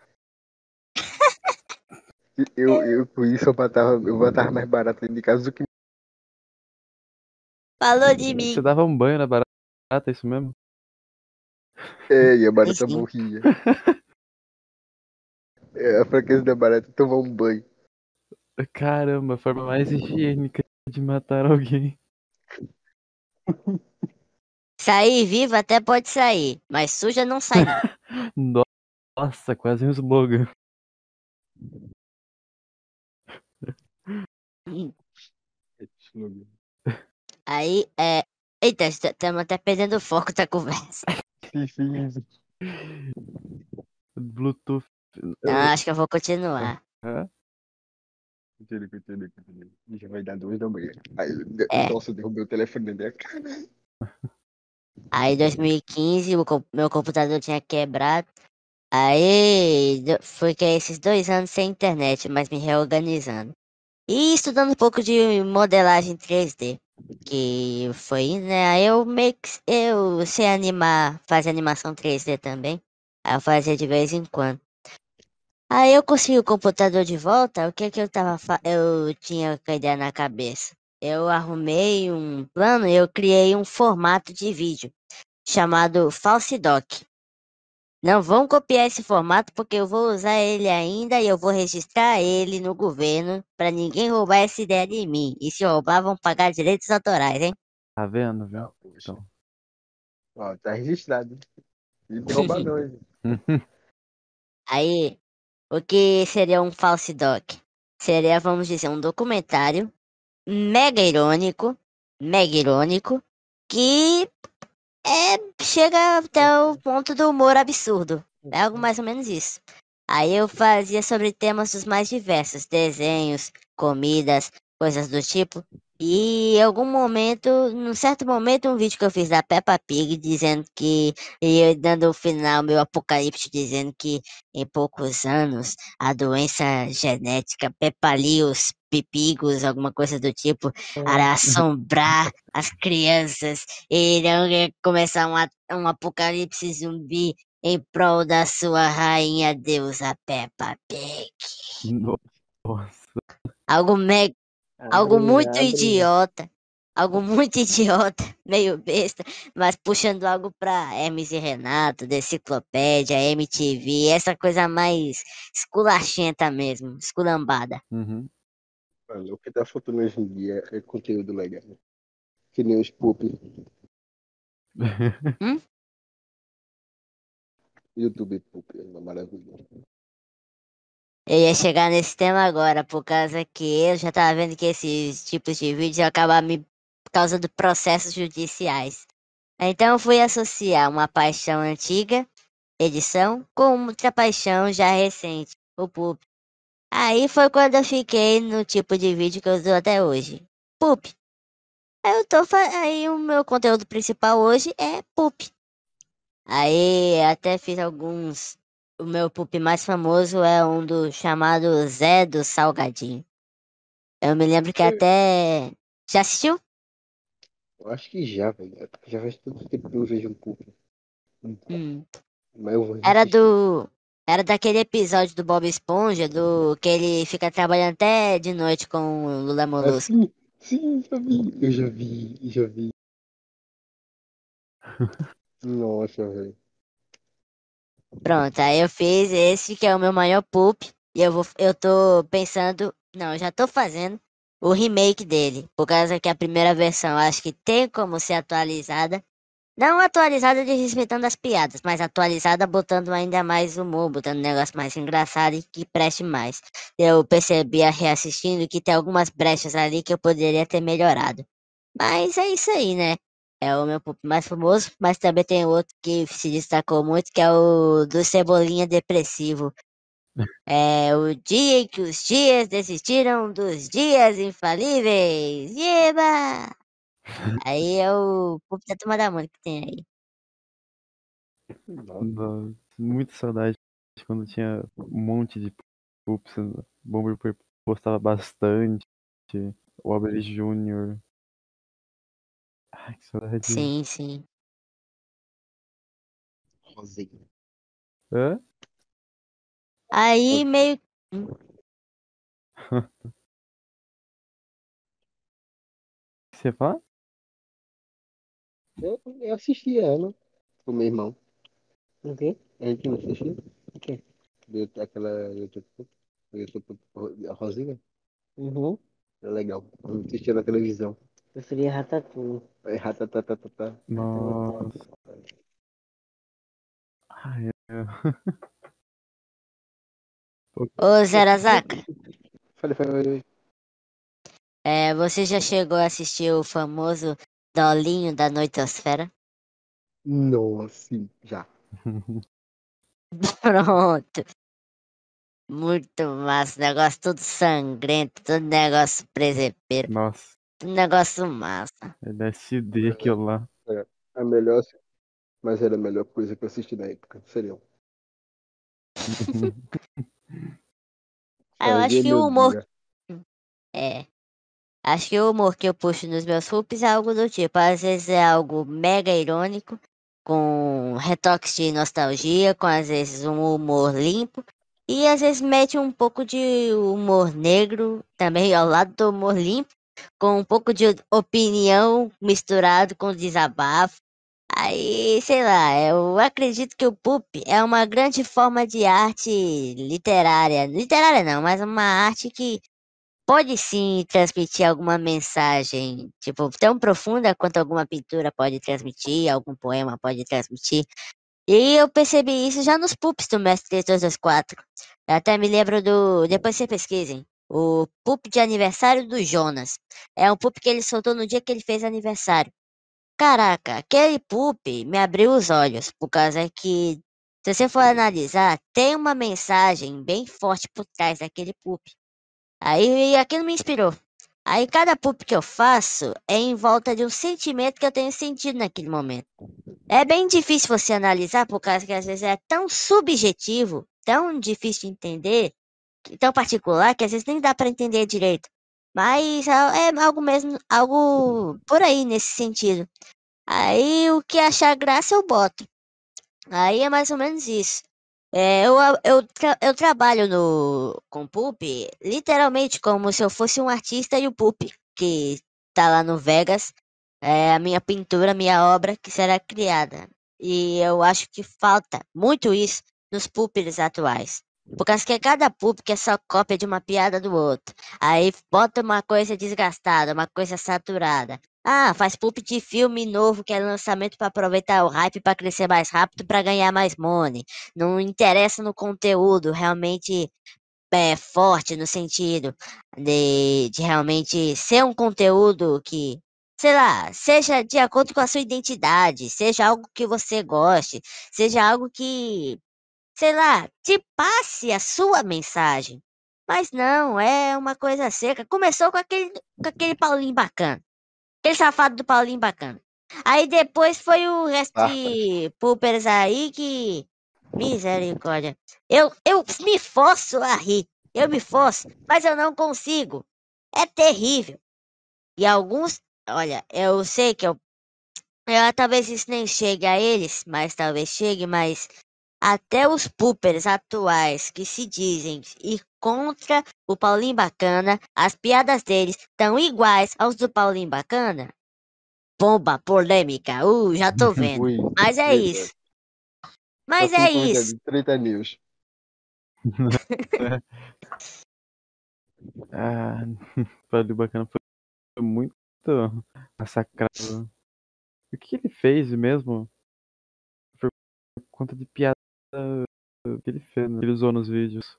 Eu, eu com isso eu matava, eu matava mais barata dentro de casa do que Falou de mim. Você dava um banho na barata, é isso mesmo? é, e a barata Sim. morria. É, a fraqueza da barata é tomar um banho. Caramba, a forma mais higiênica de matar alguém. Sair viva até pode sair, mas suja não sai. não. Nossa, quase um slogan. Aí é. Eita, estamos até perdendo o foco da conversa. Bluetooth. Não, acho que eu vou continuar. Hã? Continua, continua, continua. Já vai dar duas da manhã. Aí, É. Nossa, derrubei o telefone dele. Aí em 2015 o com- meu computador tinha quebrado. Aí fiquei esses dois anos sem internet, mas me reorganizando. E estudando um pouco de modelagem 3D. Que foi, né? Eu meio que eu sei animar, fazer animação 3D também. Aí eu fazia de vez em quando. Aí eu consegui o computador de volta, o que que eu tava eu tinha a ideia na cabeça? Eu arrumei um plano, eu criei um formato de vídeo chamado Falsidoc. Não vão copiar esse formato porque eu vou usar ele ainda e eu vou registrar ele no governo para ninguém roubar essa ideia de mim. E se roubar, vão pagar direitos autorais, hein? Tá vendo, viu? Ah. Então. Ó, tá registrado. E não, hein? Aí, o que seria um false doc? Seria, vamos dizer, um documentário mega irônico, mega irônico, que é, chega até o ponto do humor absurdo. É algo mais ou menos isso. Aí eu fazia sobre temas dos mais diversos, desenhos, comidas, coisas do tipo. E em algum momento, num certo momento, um vídeo que eu fiz da Peppa Pig dizendo que, e eu dando o final, meu apocalipse, dizendo que em poucos anos a doença genética Pepalios, Pipigos, alguma coisa do tipo, para assombrar as crianças e irão começar um, um apocalipse zumbi em prol da sua rainha deusa Peppa Pig. Nossa. Algo mega Algo muito abre- idiota. Algo muito idiota, meio besta, mas puxando algo pra Hermes e Renato, Deciclopédia, MTV, essa coisa mais esculachenta mesmo, esculambada. Uhum. Mano, o que tá faltando hoje em dia é conteúdo legal. Que nem os poop. Hum? YouTube poop, é uma maravilha. Eu ia chegar nesse tema agora, por causa que eu já tava vendo que esses tipos de vídeos iam acabar me causando processos judiciais. Então eu fui associar uma paixão antiga, edição, com outra paixão já recente, o poop. Aí foi quando eu fiquei no tipo de vídeo que eu uso até hoje, poop. Aí eu tô aí o meu conteúdo principal hoje é poop. Aí até fiz alguns o meu pup mais famoso é um do chamado Zé do Salgadinho. Eu me lembro que até. Já assistiu? Eu acho que já, velho. Já faz tanto tempo que eu vejo um poop. Hum. Mas eu vou Era do. Era daquele episódio do Bob Esponja, do que ele fica trabalhando até de noite com o Lula Ah, Molusco. sim, sim, já vi. Eu já vi, já vi. Nossa, velho. Pronto, aí eu fiz esse que é o meu maior poop. E eu vou. Eu tô pensando. Não, eu já tô fazendo o remake dele. Por causa que a primeira versão acho que tem como ser atualizada. Não atualizada de respeitando as piadas, mas atualizada botando ainda mais humor, botando um negócio mais engraçado e que preste mais. Eu percebi a reassistindo que tem algumas brechas ali que eu poderia ter melhorado. Mas é isso aí, né? É o meu mais famoso, mas também tem outro que se destacou muito, que é o do Cebolinha Depressivo. É o dia em que os dias desistiram dos dias infalíveis. Eba! Aí é o pop da Turma da Mônica que tem aí. Nossa. Muita saudade de quando tinha um monte de poops. O Bomber postava bastante. O Albert Jr. Ai, que saudade. Sim, sim. Rosinha. Hã? Aí meio. Que você fala? Eu, eu assisti ela com meu irmão. O quê? A gente não assistiu? O quê? Aquela YouTube, YouTube Rosinha. Uhum. É legal. Eu assistia na televisão. Preferia Ratatouille. É ratatatatata. Nossa. Ai, é. Ô, Zerazaka, Falei, falei, falei. é, você já chegou a assistir o famoso Dolinho da Noitosfera? Nossa, sim, já. Pronto. Muito massa, negócio tudo sangrento, tudo negócio presepeiro, Nossa, tudo negócio massa. LSD aquilo lá. A melhor, mas era a melhor coisa que eu assisti na época. Serial. Ah, eu acho que o humor dia. É. Acho que o humor que eu puxo nos meus hoops é algo do tipo. Às vezes é algo mega irônico, com retoques de nostalgia, com às vezes um humor limpo. E às vezes mete um pouco de humor negro também ao lado do humor limpo, com um pouco de opinião misturado com desabafo. Aí, sei lá, eu acredito que o Pup é uma grande forma de arte literária. Literária não, mas uma arte que pode sim transmitir alguma mensagem, tipo, tão profunda quanto alguma pintura pode transmitir, algum poema pode transmitir. E eu percebi isso já nos pups do Mestre 3224. Eu até me lembro do. Depois você pesquisem. O pup de aniversário do Jonas. É um pup que ele soltou no dia que ele fez aniversário. Caraca, aquele pup me abriu os olhos, por causa que, se você for analisar, tem uma mensagem bem forte por trás daquele pup. Aí aquilo me inspirou. Aí cada pup que eu faço é em volta de um sentimento que eu tenho sentido naquele momento. É bem difícil você analisar, por causa que às vezes é tão subjetivo, tão difícil de entender, tão particular, que às vezes nem dá para entender direito. Mas é algo mesmo, algo por aí nesse sentido. Aí o que achar graça eu boto. Aí é mais ou menos isso. É, eu, eu, eu trabalho no, com Pulp literalmente como se eu fosse um artista e o Pulp, que tá lá no Vegas, é a minha pintura, a minha obra que será criada. E eu acho que falta muito isso nos pulpers atuais. Por causa que cada público é só cópia de uma piada do outro. Aí bota uma coisa desgastada, uma coisa saturada. Ah, faz pulp de filme novo que é lançamento para aproveitar o hype para crescer mais rápido para ganhar mais money. Não interessa no conteúdo realmente é, forte no sentido de, de realmente ser um conteúdo que, sei lá, seja de acordo com a sua identidade, seja algo que você goste, seja algo que sei lá, te passe a sua mensagem. Mas não, é uma coisa seca. Começou com aquele, com aquele Paulinho bacana. Aquele safado do Paulinho bacana. Aí depois foi o resto Ah, de poopers aí que. Misericórdia. Eu, eu me forço a rir. Eu me forço, mas eu não consigo. É terrível. E alguns. Olha, eu sei que eu. eu talvez isso nem chegue a eles, mas talvez chegue, mas até os poopers atuais que se dizem ir contra o Paulinho Bacana, as piadas deles estão iguais aos do Paulinho Bacana. Bomba polêmica, uh, já tô vendo. Ui, Mas é verdade. isso. Mas Tá é com conta isso. de 30 news. Ah, Paulinho Bacana foi foi muito massacrado. O que ele fez mesmo? Por conta de piada que ele fez, né? que ele usou nos vídeos.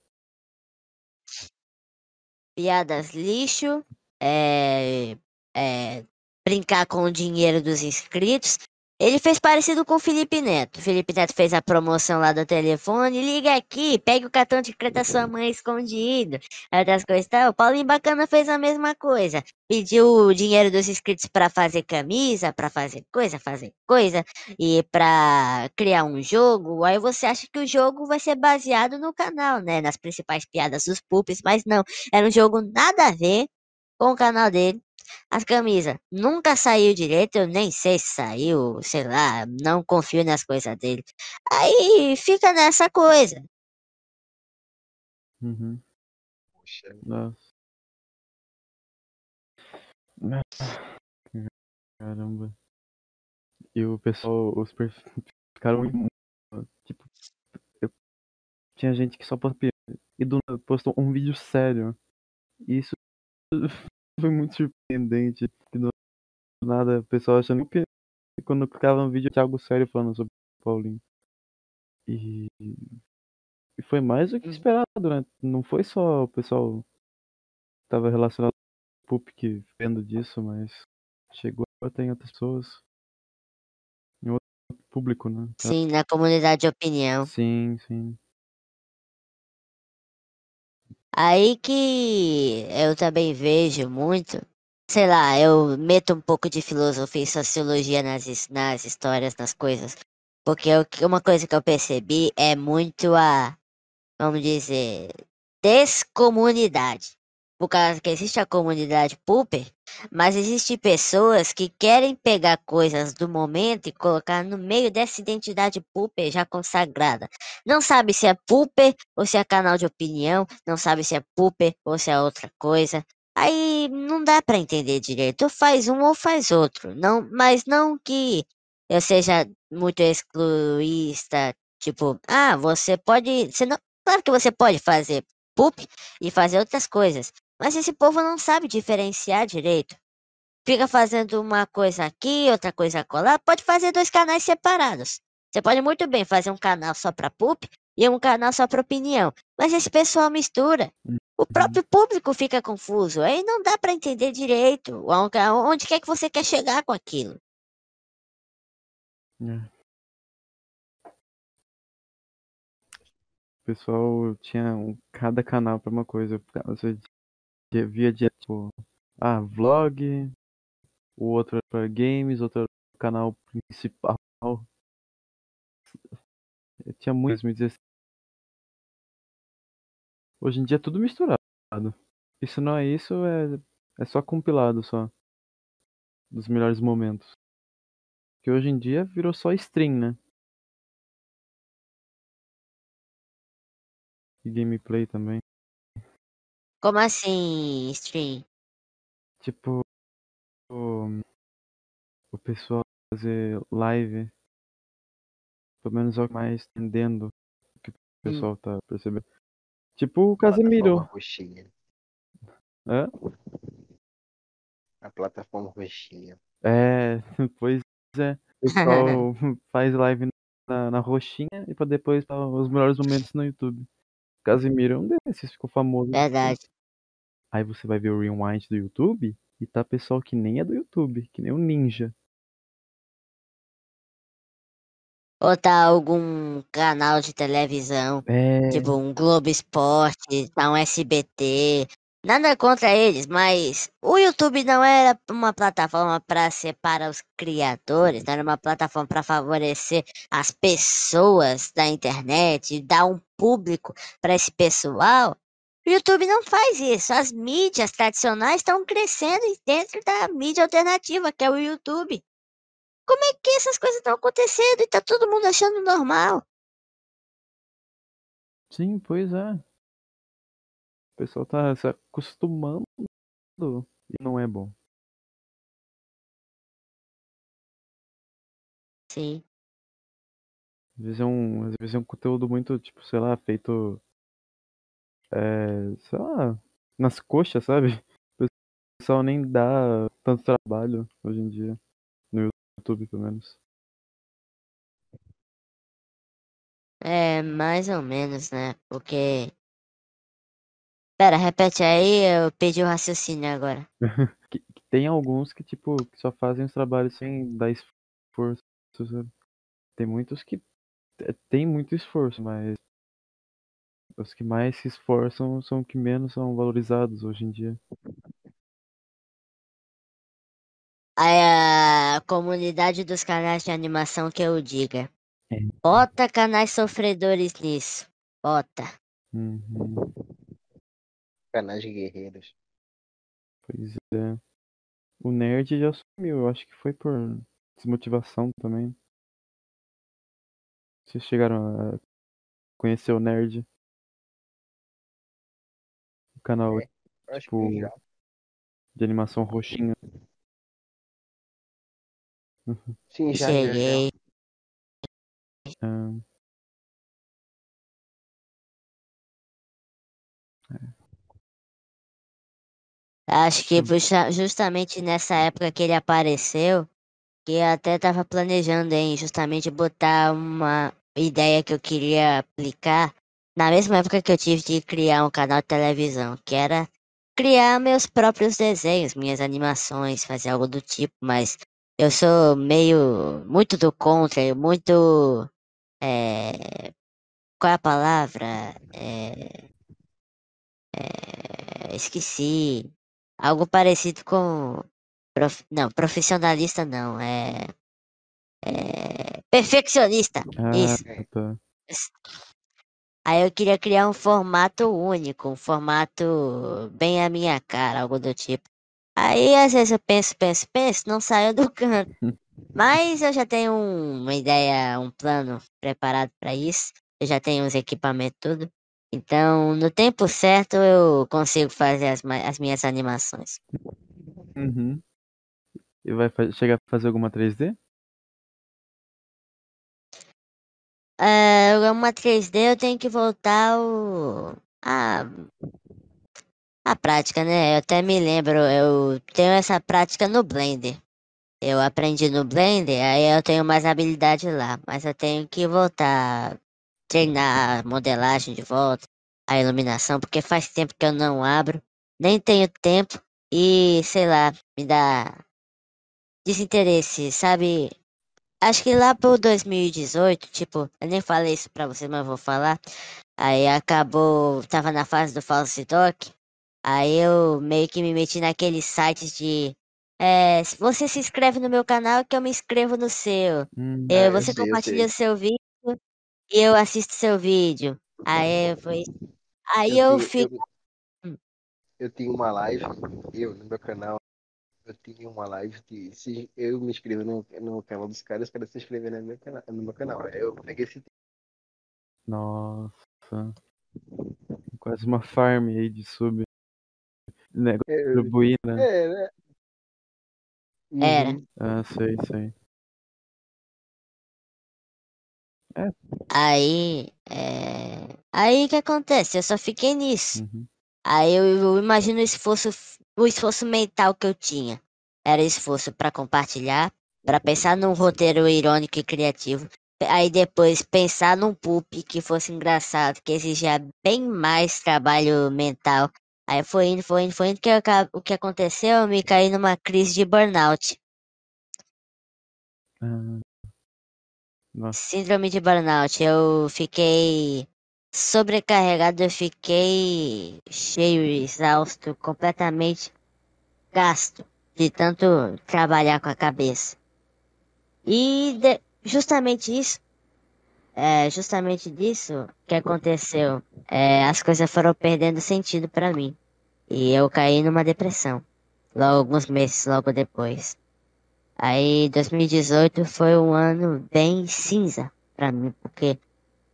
Piadas lixo, é, é, brincar com o dinheiro dos inscritos. Ele fez parecido com o Felipe Neto. O Felipe Neto fez a promoção lá do telefone. Liga aqui, pegue o cartão de crédito da sua mãe escondido. Outras coisas tal. O Paulinho Bacana fez a mesma coisa. Pediu o dinheiro dos inscritos para fazer camisa, para fazer coisa, fazer coisa. E para criar um jogo. Aí você acha que o jogo vai ser baseado no canal, né? Nas principais piadas dos pupis. Mas não. Era um jogo nada a ver com o canal dele. As camisas nunca saiu direito, eu nem sei se saiu, sei lá, não confio nas coisas dele. Aí fica nessa coisa. Uhum. Poxa, Nossa. Ah, Caramba. E o pessoal, os perfis ficaram muito. Tipo, eu- tinha gente que só postou e do postou um vídeo sério. E isso foi muito surpreendente. Que do nada o pessoal achando que quando clicava no vídeo tinha algo sério falando sobre o Paulinho. E, e foi mais do que Uhum. esperado, né? Não foi só o pessoal que tava relacionado ao Pup que vendo disso, mas chegou até em outras pessoas. Em outro público, né? Sim, na comunidade de opinião. Sim, sim. Aí que eu também vejo muito, sei lá, eu meto um pouco de filosofia e sociologia nas, nas histórias, nas coisas. Porque que- uma coisa que eu percebi é muito a, vamos dizer, descomunidade. Por causa que existe a comunidade pooper, mas existem pessoas que querem pegar coisas do momento e colocar no meio dessa identidade pooper já consagrada. Não sabe se é pooper ou se é canal de opinião, não sabe se é pooper ou se é outra coisa. Aí não dá pra entender direito. Ou faz um ou faz outro. Não, mas não que eu seja muito excluísta, tipo, ah, você pode, você não, claro que você pode fazer poop e fazer outras coisas, mas esse povo não sabe diferenciar direito. Fica fazendo uma coisa aqui, outra coisa acolá, pode fazer dois canais separados. Você pode muito bem fazer um canal só para poop e um canal só para opinião, mas esse pessoal mistura. O próprio público fica confuso, aí não dá para entender direito onde, quer que você quer chegar com aquilo. É. O pessoal tinha um, cada canal pra uma coisa. Via de tipo, ah, vlog, o outro para games, outro o canal principal. Tinha muito 2016. Hoje em dia é tudo misturado. Se não é isso, é, é só compilado só. Dos melhores momentos. Que hoje em dia virou só stream, né? E gameplay também. Como assim, stream? Tipo, o, o pessoal fazer live, pelo menos é o que mais entendendo o que o pessoal tá percebendo. Tipo o Casemiro. Plataforma roxinha. Hã? A plataforma roxinha. É, pois é. O pessoal faz live na, na roxinha e pra depois tá os melhores momentos no YouTube. Casimiro é um desses, ficou famoso. Verdade. Aí você vai ver o rewind do YouTube e tá pessoal que nem é do YouTube, que nem o Ninja. Ou tá algum canal de televisão, É. tipo um Globo Esporte, tá um SBT. Nada contra eles, mas o YouTube não era uma plataforma para separar os criadores, não era uma plataforma para favorecer as pessoas da internet, dar um público para esse pessoal. O YouTube não faz isso. As mídias tradicionais estão crescendo dentro da mídia alternativa, que é o YouTube. Como é que essas coisas estão acontecendo e tá todo mundo achando normal? Sim, pois é. O pessoal tá se acostumando e não é bom. Sim. Às vezes é um, às vezes é um conteúdo muito, tipo, sei lá, feito. É, sei lá, nas coxas, sabe? O pessoal nem dá tanto trabalho hoje em dia. No YouTube, pelo menos. É, mais ou menos, né? Porque. Pera, repete aí, eu perdi o raciocínio agora. Que, que tem alguns que, tipo, que só fazem os trabalhos sem dar esforço, sabe? Tem muitos que é, tem muito esforço, mas os que mais se esforçam são os que menos são valorizados hoje em dia. Aí a comunidade dos canais de animação que eu diga. É. Bota canais sofredores nisso. Bota. Uhum, Canais de guerreiros. pois é. O nerd já sumiu, eu acho que foi por desmotivação também. Vocês chegaram a conhecer o nerd? Canal É. Acho Tipo, de animação roxinha. Sim, já, já, já. Cheguei. Ah, Acho que justamente nessa época que ele apareceu, que eu até tava planejando em justamente botar uma ideia que eu queria aplicar na mesma época que eu tive de criar um canal de televisão, que era criar meus próprios desenhos, minhas animações, fazer algo do tipo, mas eu sou meio muito do contra, muito é, qual é a palavra? É, é, esqueci. Algo parecido com. prof- não, profissionalista não. É, é. Perfeccionista. ah, Isso. tá. Aí eu queria criar um formato único, um formato bem a minha cara, algo do tipo. Aí às vezes eu penso, penso, penso, não saio do canto. Mas eu já tenho um- uma ideia, um plano preparado para isso. Eu já tenho os equipamentos tudo. Então, no tempo certo eu consigo fazer as, as minhas animações. Uhum. E vai chegar a fazer alguma 3D? É, uma 3D eu tenho que voltar o. A, a prática, né? Eu até me lembro, eu tenho essa prática no Blender. Eu aprendi no Blender, aí eu tenho mais habilidade lá. Mas eu tenho que voltar, treinar a modelagem de volta, a iluminação, porque faz tempo que eu não abro, nem tenho tempo e, sei lá, me dá desinteresse, sabe? Acho que lá pro 2018, tipo, eu nem falei isso pra você, mas eu vou falar. Aí acabou, tava na fase do false talk. Aí eu meio que me meti naqueles sites de. É, você se inscreve no meu canal, que eu me inscrevo no seu. Hum, Eu, eu você sei, eu compartilha o seu vídeo e eu assisto seu vídeo. Aí foi. Aí Eu eu fico. eu, eu tinha uma live, eu no meu canal, eu tinha uma live de se eu me inscrevo no, no canal dos caras, os caras se inscreverem no meu canal, no meu canal. Aí Eu peguei esse Nossa. Quase uma farm aí de sub. Negócio de é, distribuir, né? é, né? Era. Uhum. Ah, sei, sei. Aí. É... Aí o que acontece? Eu só fiquei nisso. Uhum. Aí eu, eu imagino o esforço, o esforço mental que eu tinha. Era esforço para compartilhar, para pensar num roteiro irônico e criativo. Aí depois pensar num poop que fosse engraçado, que exigia bem mais trabalho mental. Aí foi indo, foi indo, foi indo, que eu o que aconteceu? Eu me caí numa crise de burnout. Ah. Nossa. Síndrome de burnout. Eu fiquei sobrecarregado, eu fiquei cheio, exausto, completamente gasto de tanto trabalhar com a cabeça. E de- justamente isso, é justamente disso que aconteceu. É, as coisas foram perdendo sentido pra mim. E eu caí numa depressão. Logo alguns meses logo depois. Aí 2018 foi um ano bem cinza pra mim, porque,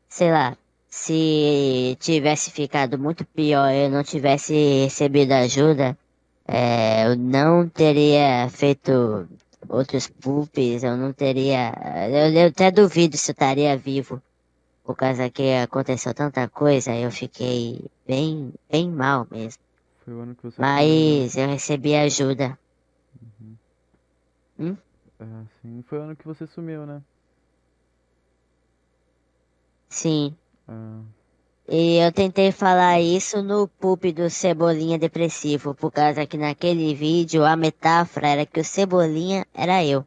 sei lá, se tivesse ficado muito pior, eu não tivesse recebido ajuda, é, eu não teria feito outros poops, eu não teria. Eu, eu até duvido se eu estaria vivo. Por causa que aconteceu tanta coisa, eu fiquei bem, bem mal mesmo. Né? Mas eu recebi ajuda. Ah, sim. Foi o ano que você sumiu, né? Sim. E eu tentei falar isso no poop do Cebolinha Depressivo, por causa que naquele vídeo a metáfora era que o Cebolinha era eu.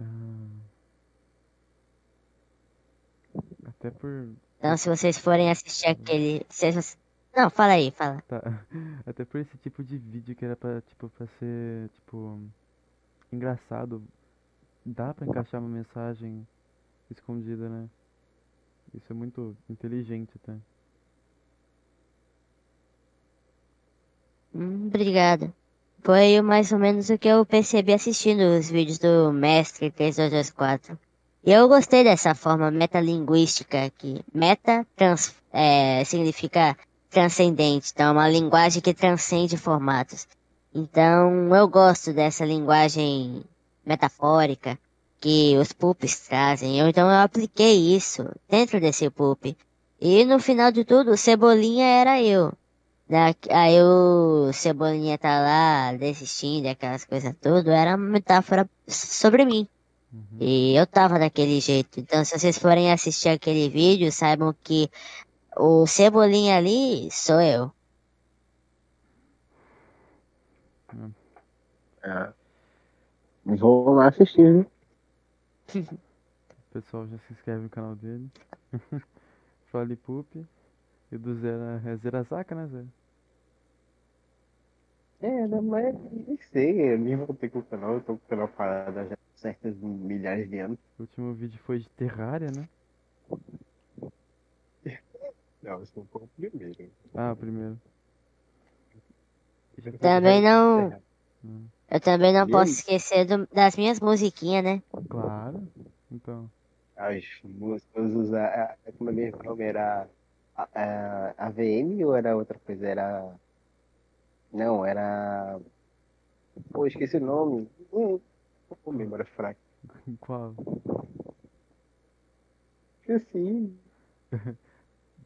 ah. Até por. Então se vocês forem assistir aquele. se vocês- Não, fala aí, fala. Tá. Até por esse tipo de vídeo que era pra, tipo, pra ser, tipo, engraçado. Dá pra encaixar uma mensagem escondida, né? Isso é muito inteligente até. Hum, obrigado. Foi mais ou menos o que eu percebi assistindo os vídeos do Mestre 3224. E eu gostei dessa forma metalinguística que meta trans, é, significa transcendente, então é uma linguagem que transcende formatos. Então eu gosto dessa linguagem metafórica que os poops trazem. Eu, então eu apliquei isso dentro desse poop. E no final de tudo, o Cebolinha era eu. Da- Aí o Cebolinha tá lá desistindo, aquelas coisas tudo, era uma metáfora sobre mim. Uhum. E eu tava daquele jeito. Então, se vocês forem assistir aquele vídeo, saibam que o Cebolinha ali sou eu. Ah. Vou lá assistir, viu? O pessoal já se inscreve no canal dele. Fale Poop. E do Zera é Zerazaka, né, Zé? É, não, mas nem sei, eu nem voltei com o canal, eu tô com o canal parado há já certas milhares de anos. O último vídeo foi de Terraria, né? Não, esse não foi o primeiro. Ah, o primeiro. Também não. Hum, Eu também não E posso aí? esquecer do- das minhas musiquinhas, né? Claro. Então. As músicas, usar, como é mesmo o nome? Era a, a, AVM ou era outra coisa? Era. Não, era. Pô, esqueci o nome. Hum, com memória fraca. Qual? Esqueci.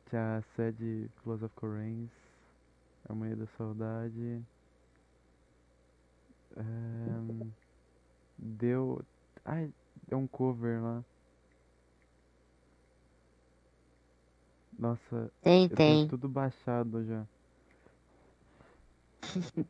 Tinha a sede Philosophical Reigns, Harmonia da Saudade. Ahn, deu. Ai, deu um cover lá. Nossa, Tem, tem. tudo baixado já.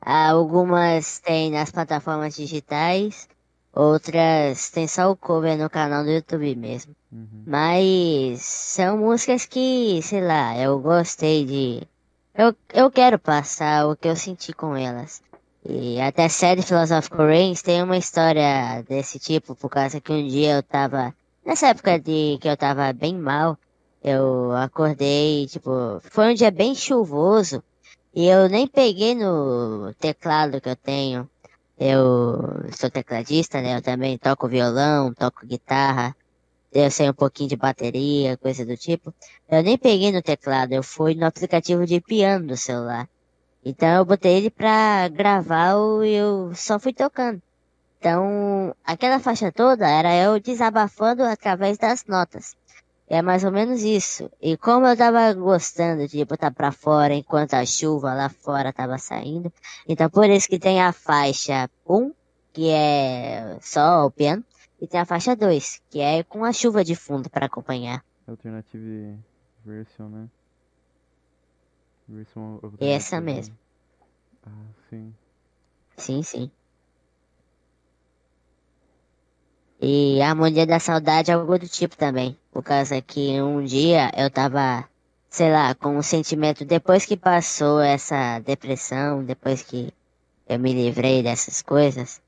Algumas tem nas plataformas digitais, outras tem só o cover no canal do YouTube mesmo. Uhum. Mas são músicas que, sei lá, eu gostei de. Eu, eu quero passar o que eu senti com elas. E até a série Philosophical Reigns tem uma história desse tipo, por causa que um dia eu tava. Nessa época de que eu tava bem mal, eu acordei, tipo, foi um dia bem chuvoso. E eu nem peguei no teclado que eu tenho. Eu sou tecladista, né? Eu também toco violão, toco guitarra. Eu sei um pouquinho de bateria, coisa do tipo. Eu nem peguei no teclado, eu fui no aplicativo de piano do celular. Então eu botei ele pra gravar e eu só fui tocando. Então, aquela faixa toda era eu desabafando através das notas. É mais ou menos isso. E como eu tava gostando de botar pra fora enquanto a chuva lá fora tava saindo, então por isso que tem a faixa 1, que é só o piano, e tem a faixa 2, que é com a chuva de fundo pra acompanhar. Alternative version, né? Version Essa alternativa. mesmo. Ah, sim. Sim, sim. E a harmonia da saudade é algo do tipo também. Por causa que um dia eu tava, sei lá, com um sentimento, depois que passou essa depressão, depois que eu me livrei dessas coisas,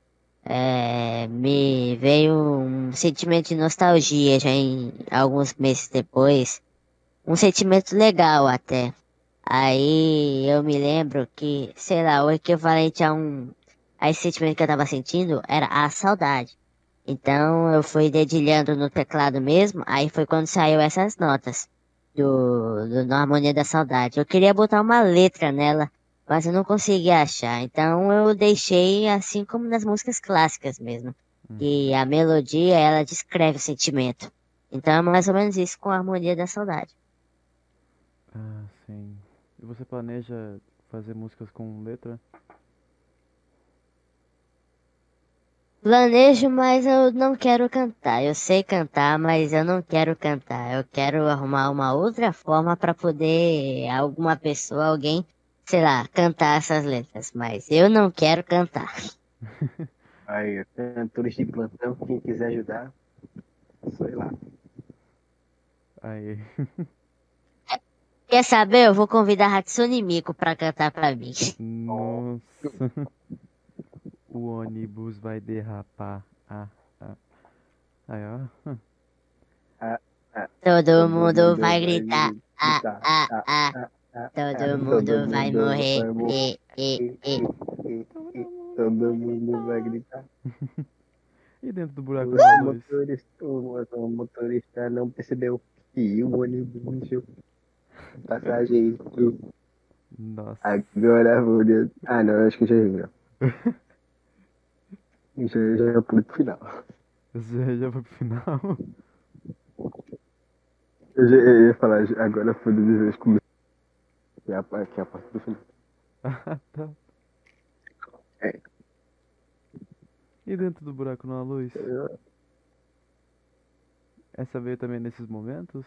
é, me veio um sentimento de nostalgia já em alguns meses depois. Um sentimento legal até. Aí eu me lembro que, sei lá, o equivalente a um a esse sentimento que eu tava sentindo era a saudade. Então eu fui dedilhando no teclado mesmo, aí foi quando saiu essas notas do, do na Harmonia da Saudade. Eu queria botar uma letra nela, mas eu não consegui achar. Então eu deixei assim como nas músicas clássicas mesmo. E a melodia, ela descreve o sentimento. Então é mais ou menos isso com a Harmonia da Saudade. Ah, sim. Você planeja fazer músicas com letra? Planejo, mas eu não quero cantar. Eu sei cantar, mas eu não quero cantar. Eu quero arrumar uma outra forma para poder alguma pessoa, alguém, sei lá, cantar essas letras. Mas eu não quero cantar. Aí, cantores de plantão, quem quiser ajudar, sei lá. Aí. Quer saber? Eu vou convidar a Hatsune Miku pra cantar pra mim. Nossa. o ônibus vai derrapar. Ah, ah. Aí, ó. Todo mundo vai gritar. Ah, ah, ah. Todo mundo vai morrer. E, e, e. Todo mundo vai gritar. E dentro do buraco O motorista, o motorista não percebeu que o ônibus encheu. Passageiro. Nossa. Agora vou. Ah, não, acho que já viu. já, já pulo pro final. Você já foi pro final? Eu, já, eu ia falar, agora foi de vez comigo. Que é a, que é a parte do final. Ah, tá. É. E dentro do buraco na luz? Eu- Essa veio também nesses momentos?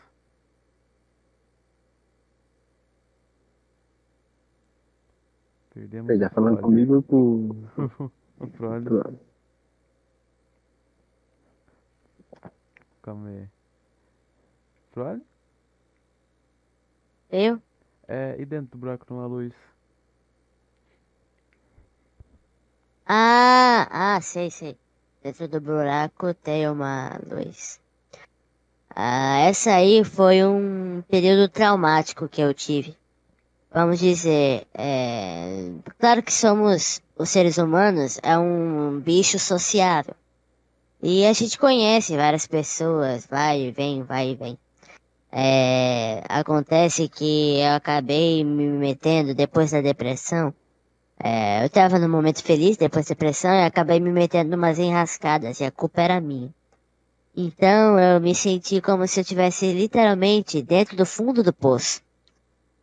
Perdemos já o falando Prole. comigo com. o Prole. com- Calma aí. Prole? Eu? É, e dentro do buraco numa luz? Ah, ah, sei, sei. Dentro do buraco tem uma luz. Ah, essa aí foi um período traumático que eu tive. Vamos dizer, é... claro que somos, os seres humanos, é um bicho sociável. E a gente conhece várias pessoas, vai e vem, vai e vem. É... Acontece que eu acabei me metendo depois da depressão. É, eu tava num momento feliz depois da depressão e acabei me metendo numas enrascadas e a culpa era minha. Então eu me senti como se eu estivesse literalmente dentro do fundo do poço.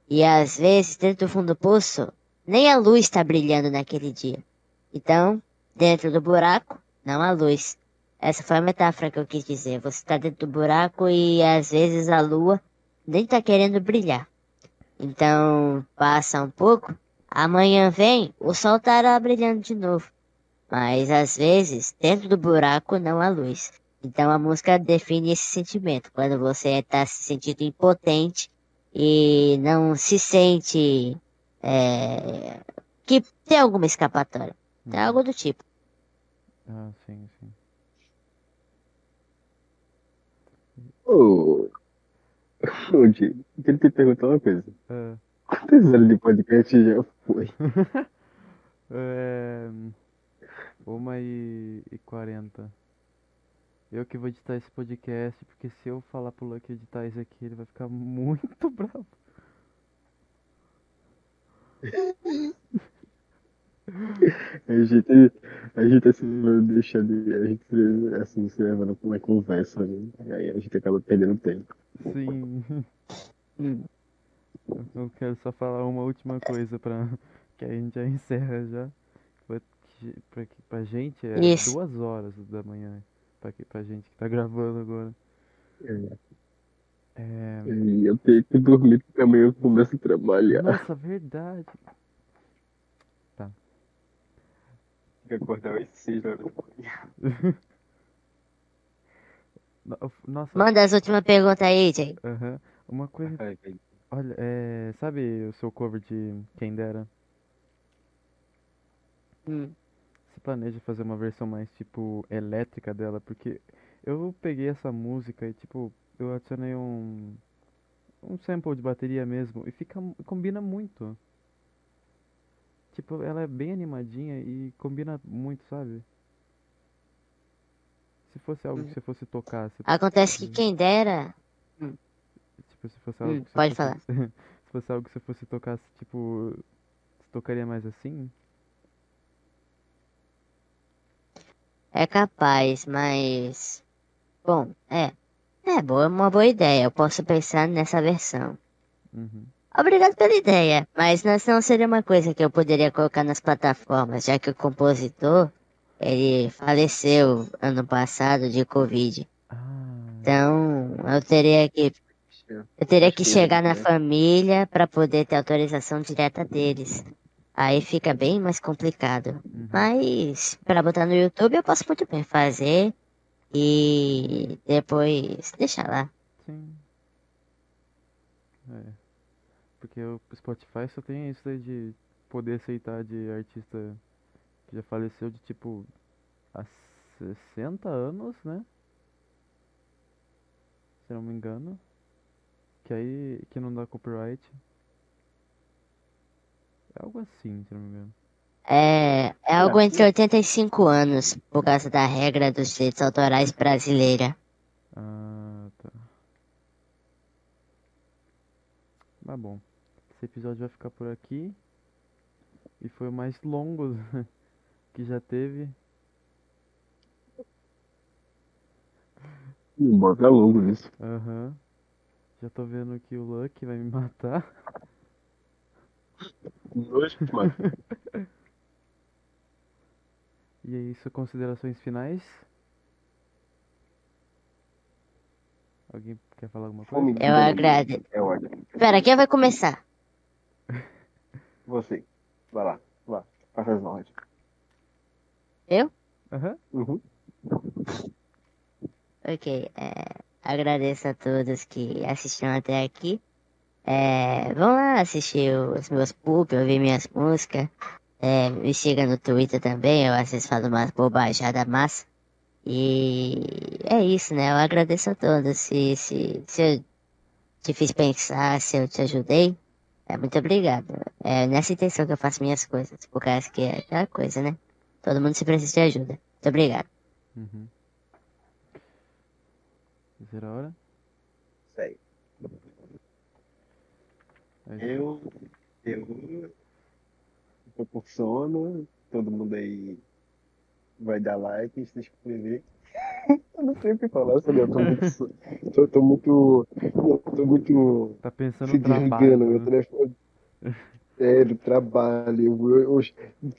E às vezes, dentro do fundo do poço, nem a luz está brilhando naquele dia. Então, dentro do buraco, não há luz. Essa foi a metáfora que eu quis dizer. Você está dentro do buraco e às vezes a lua nem está querendo brilhar. Então, passa um pouco, amanhã vem, o sol estará brilhando de novo. Mas às vezes, dentro do buraco não há luz. Então a música define esse sentimento, quando você está se sentindo impotente e não se sente é, que tem alguma escapatória. É algo do tipo. Ah, sim, sim. Ô, Diego, eu queria te perguntar uma coisa. Ah, Quantas horas de podcast já foi? é, uma e, e quarenta. Eu que vou editar esse podcast, porque se eu falar pro Lucky editar isso aqui, ele vai ficar muito bravo. A gente, a gente assim, deixa de, a gente assim, se levando pra uma conversa, né? E aí a gente acaba perdendo tempo. Sim. Eu quero só falar uma última coisa pra que a gente já encerra já. Pra, pra, pra gente é Isso. duas horas da manhã. Pra, pra gente que tá gravando agora. É, E eu tenho que dormir porque amanhã eu começo a trabalhar. Nossa, verdade. Tem que acordar às seis horas da manhã. No- Nossa, Manda as últimas perguntas aí, Jay. aham. Uma coisa. Olha, é, sabe o seu cover de Quem Dera? Hum. Planeja fazer uma versão mais, tipo, elétrica dela? Porque eu peguei essa música e, tipo, eu adicionei um, um sample de bateria mesmo e fica, combina muito. Tipo, ela é bem animadinha e combina muito, sabe? Se fosse algo que você fosse tocar, você, Acontece que quem dera. tipo, se fosse algo Hum, que você pode fosse, se fosse algo que você fosse tocar, tipo, você tocaria mais assim? É capaz, mas. Bom, é. É boa, uma boa ideia. Eu posso pensar nessa versão. Uhum. Obrigado pela ideia, mas não não seria uma coisa que eu poderia colocar nas plataformas, já que o compositor ele faleceu ano passado de Covid. Ah, Então eu teria que eu teria que chegar na família para poder ter autorização direta deles. Aí fica bem mais complicado. uhum. Mas para botar no YouTube eu posso muito bem fazer e depois deixar lá. Sim. É. Porque o Spotify só tem isso aí de poder aceitar de artista que já faleceu de tipo há 60 anos, né? Se não me engano. Que aí que não dá copyright. É algo assim, se não me engano. É, é algo entre 85 anos, por causa da regra dos direitos autorais brasileira. Ah, tá. Mas bom, esse episódio vai ficar por aqui. E foi o mais longo que já teve. Não bota longo nisso. Aham. Já tô vendo que o Lucky vai me matar. Dois, mas E é isso, considerações finais? Alguém quer falar alguma coisa? Eu agradeço. É ordem. Pera, quem vai começar? Você. Vai lá. Vai. Faça as ordens. Eu? Aham. Uhum. Ok, é, agradeço a todos que assistiram até aqui. É, vão lá assistir os meus pub, ouvir minhas músicas. É, me siga no Twitter também, eu às vezes falo umas bobajadas massa. E é isso, né? Eu agradeço a todos. Se, se, se eu te fiz pensar, se eu te ajudei, é, muito obrigado. É nessa intenção que eu faço minhas coisas, por causa que é aquela coisa, né? Todo mundo se precisa de ajuda. Muito obrigado. Uhum. Terceira hora? Segue. Eu. Eu. Proporciono. Todo mundo aí vai dar like se inscrever. Eu não sei o que falar, sabe? Eu tô muito. so- Tô, tô muito. eu Tô muito. Tá pensando se no trabalho. desligando, meu né? telefone. É, do trabalho. Eu, eu,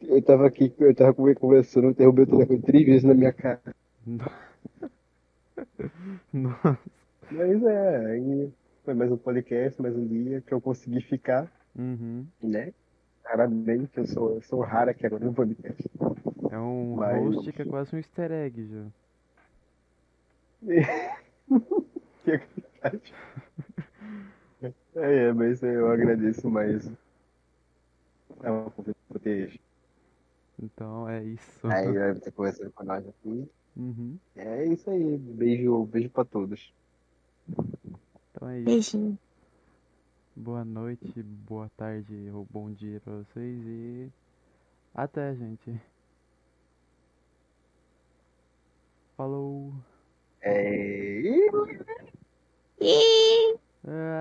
eu tava aqui, eu tava conversando, eu derrubei o telefone três vezes na minha cara. Nossa. Mas é, aí foi mais um podcast, mais um dia que eu consegui ficar, Uhum. né? Raramente, eu sou, eu sou raro aqui agora no podcast. É um Mas- host que é quase um easter egg já. Que é verdade. É, é, mas eu agradeço mais. É uma conversa por ter Então é isso. aí vai ter conversando com nós aqui. Uhum. É isso aí. Beijo, beijo pra todos. Então é isso. Beijinho. Boa noite, boa tarde ou bom dia pra vocês e até, gente. Falou. É... Ah.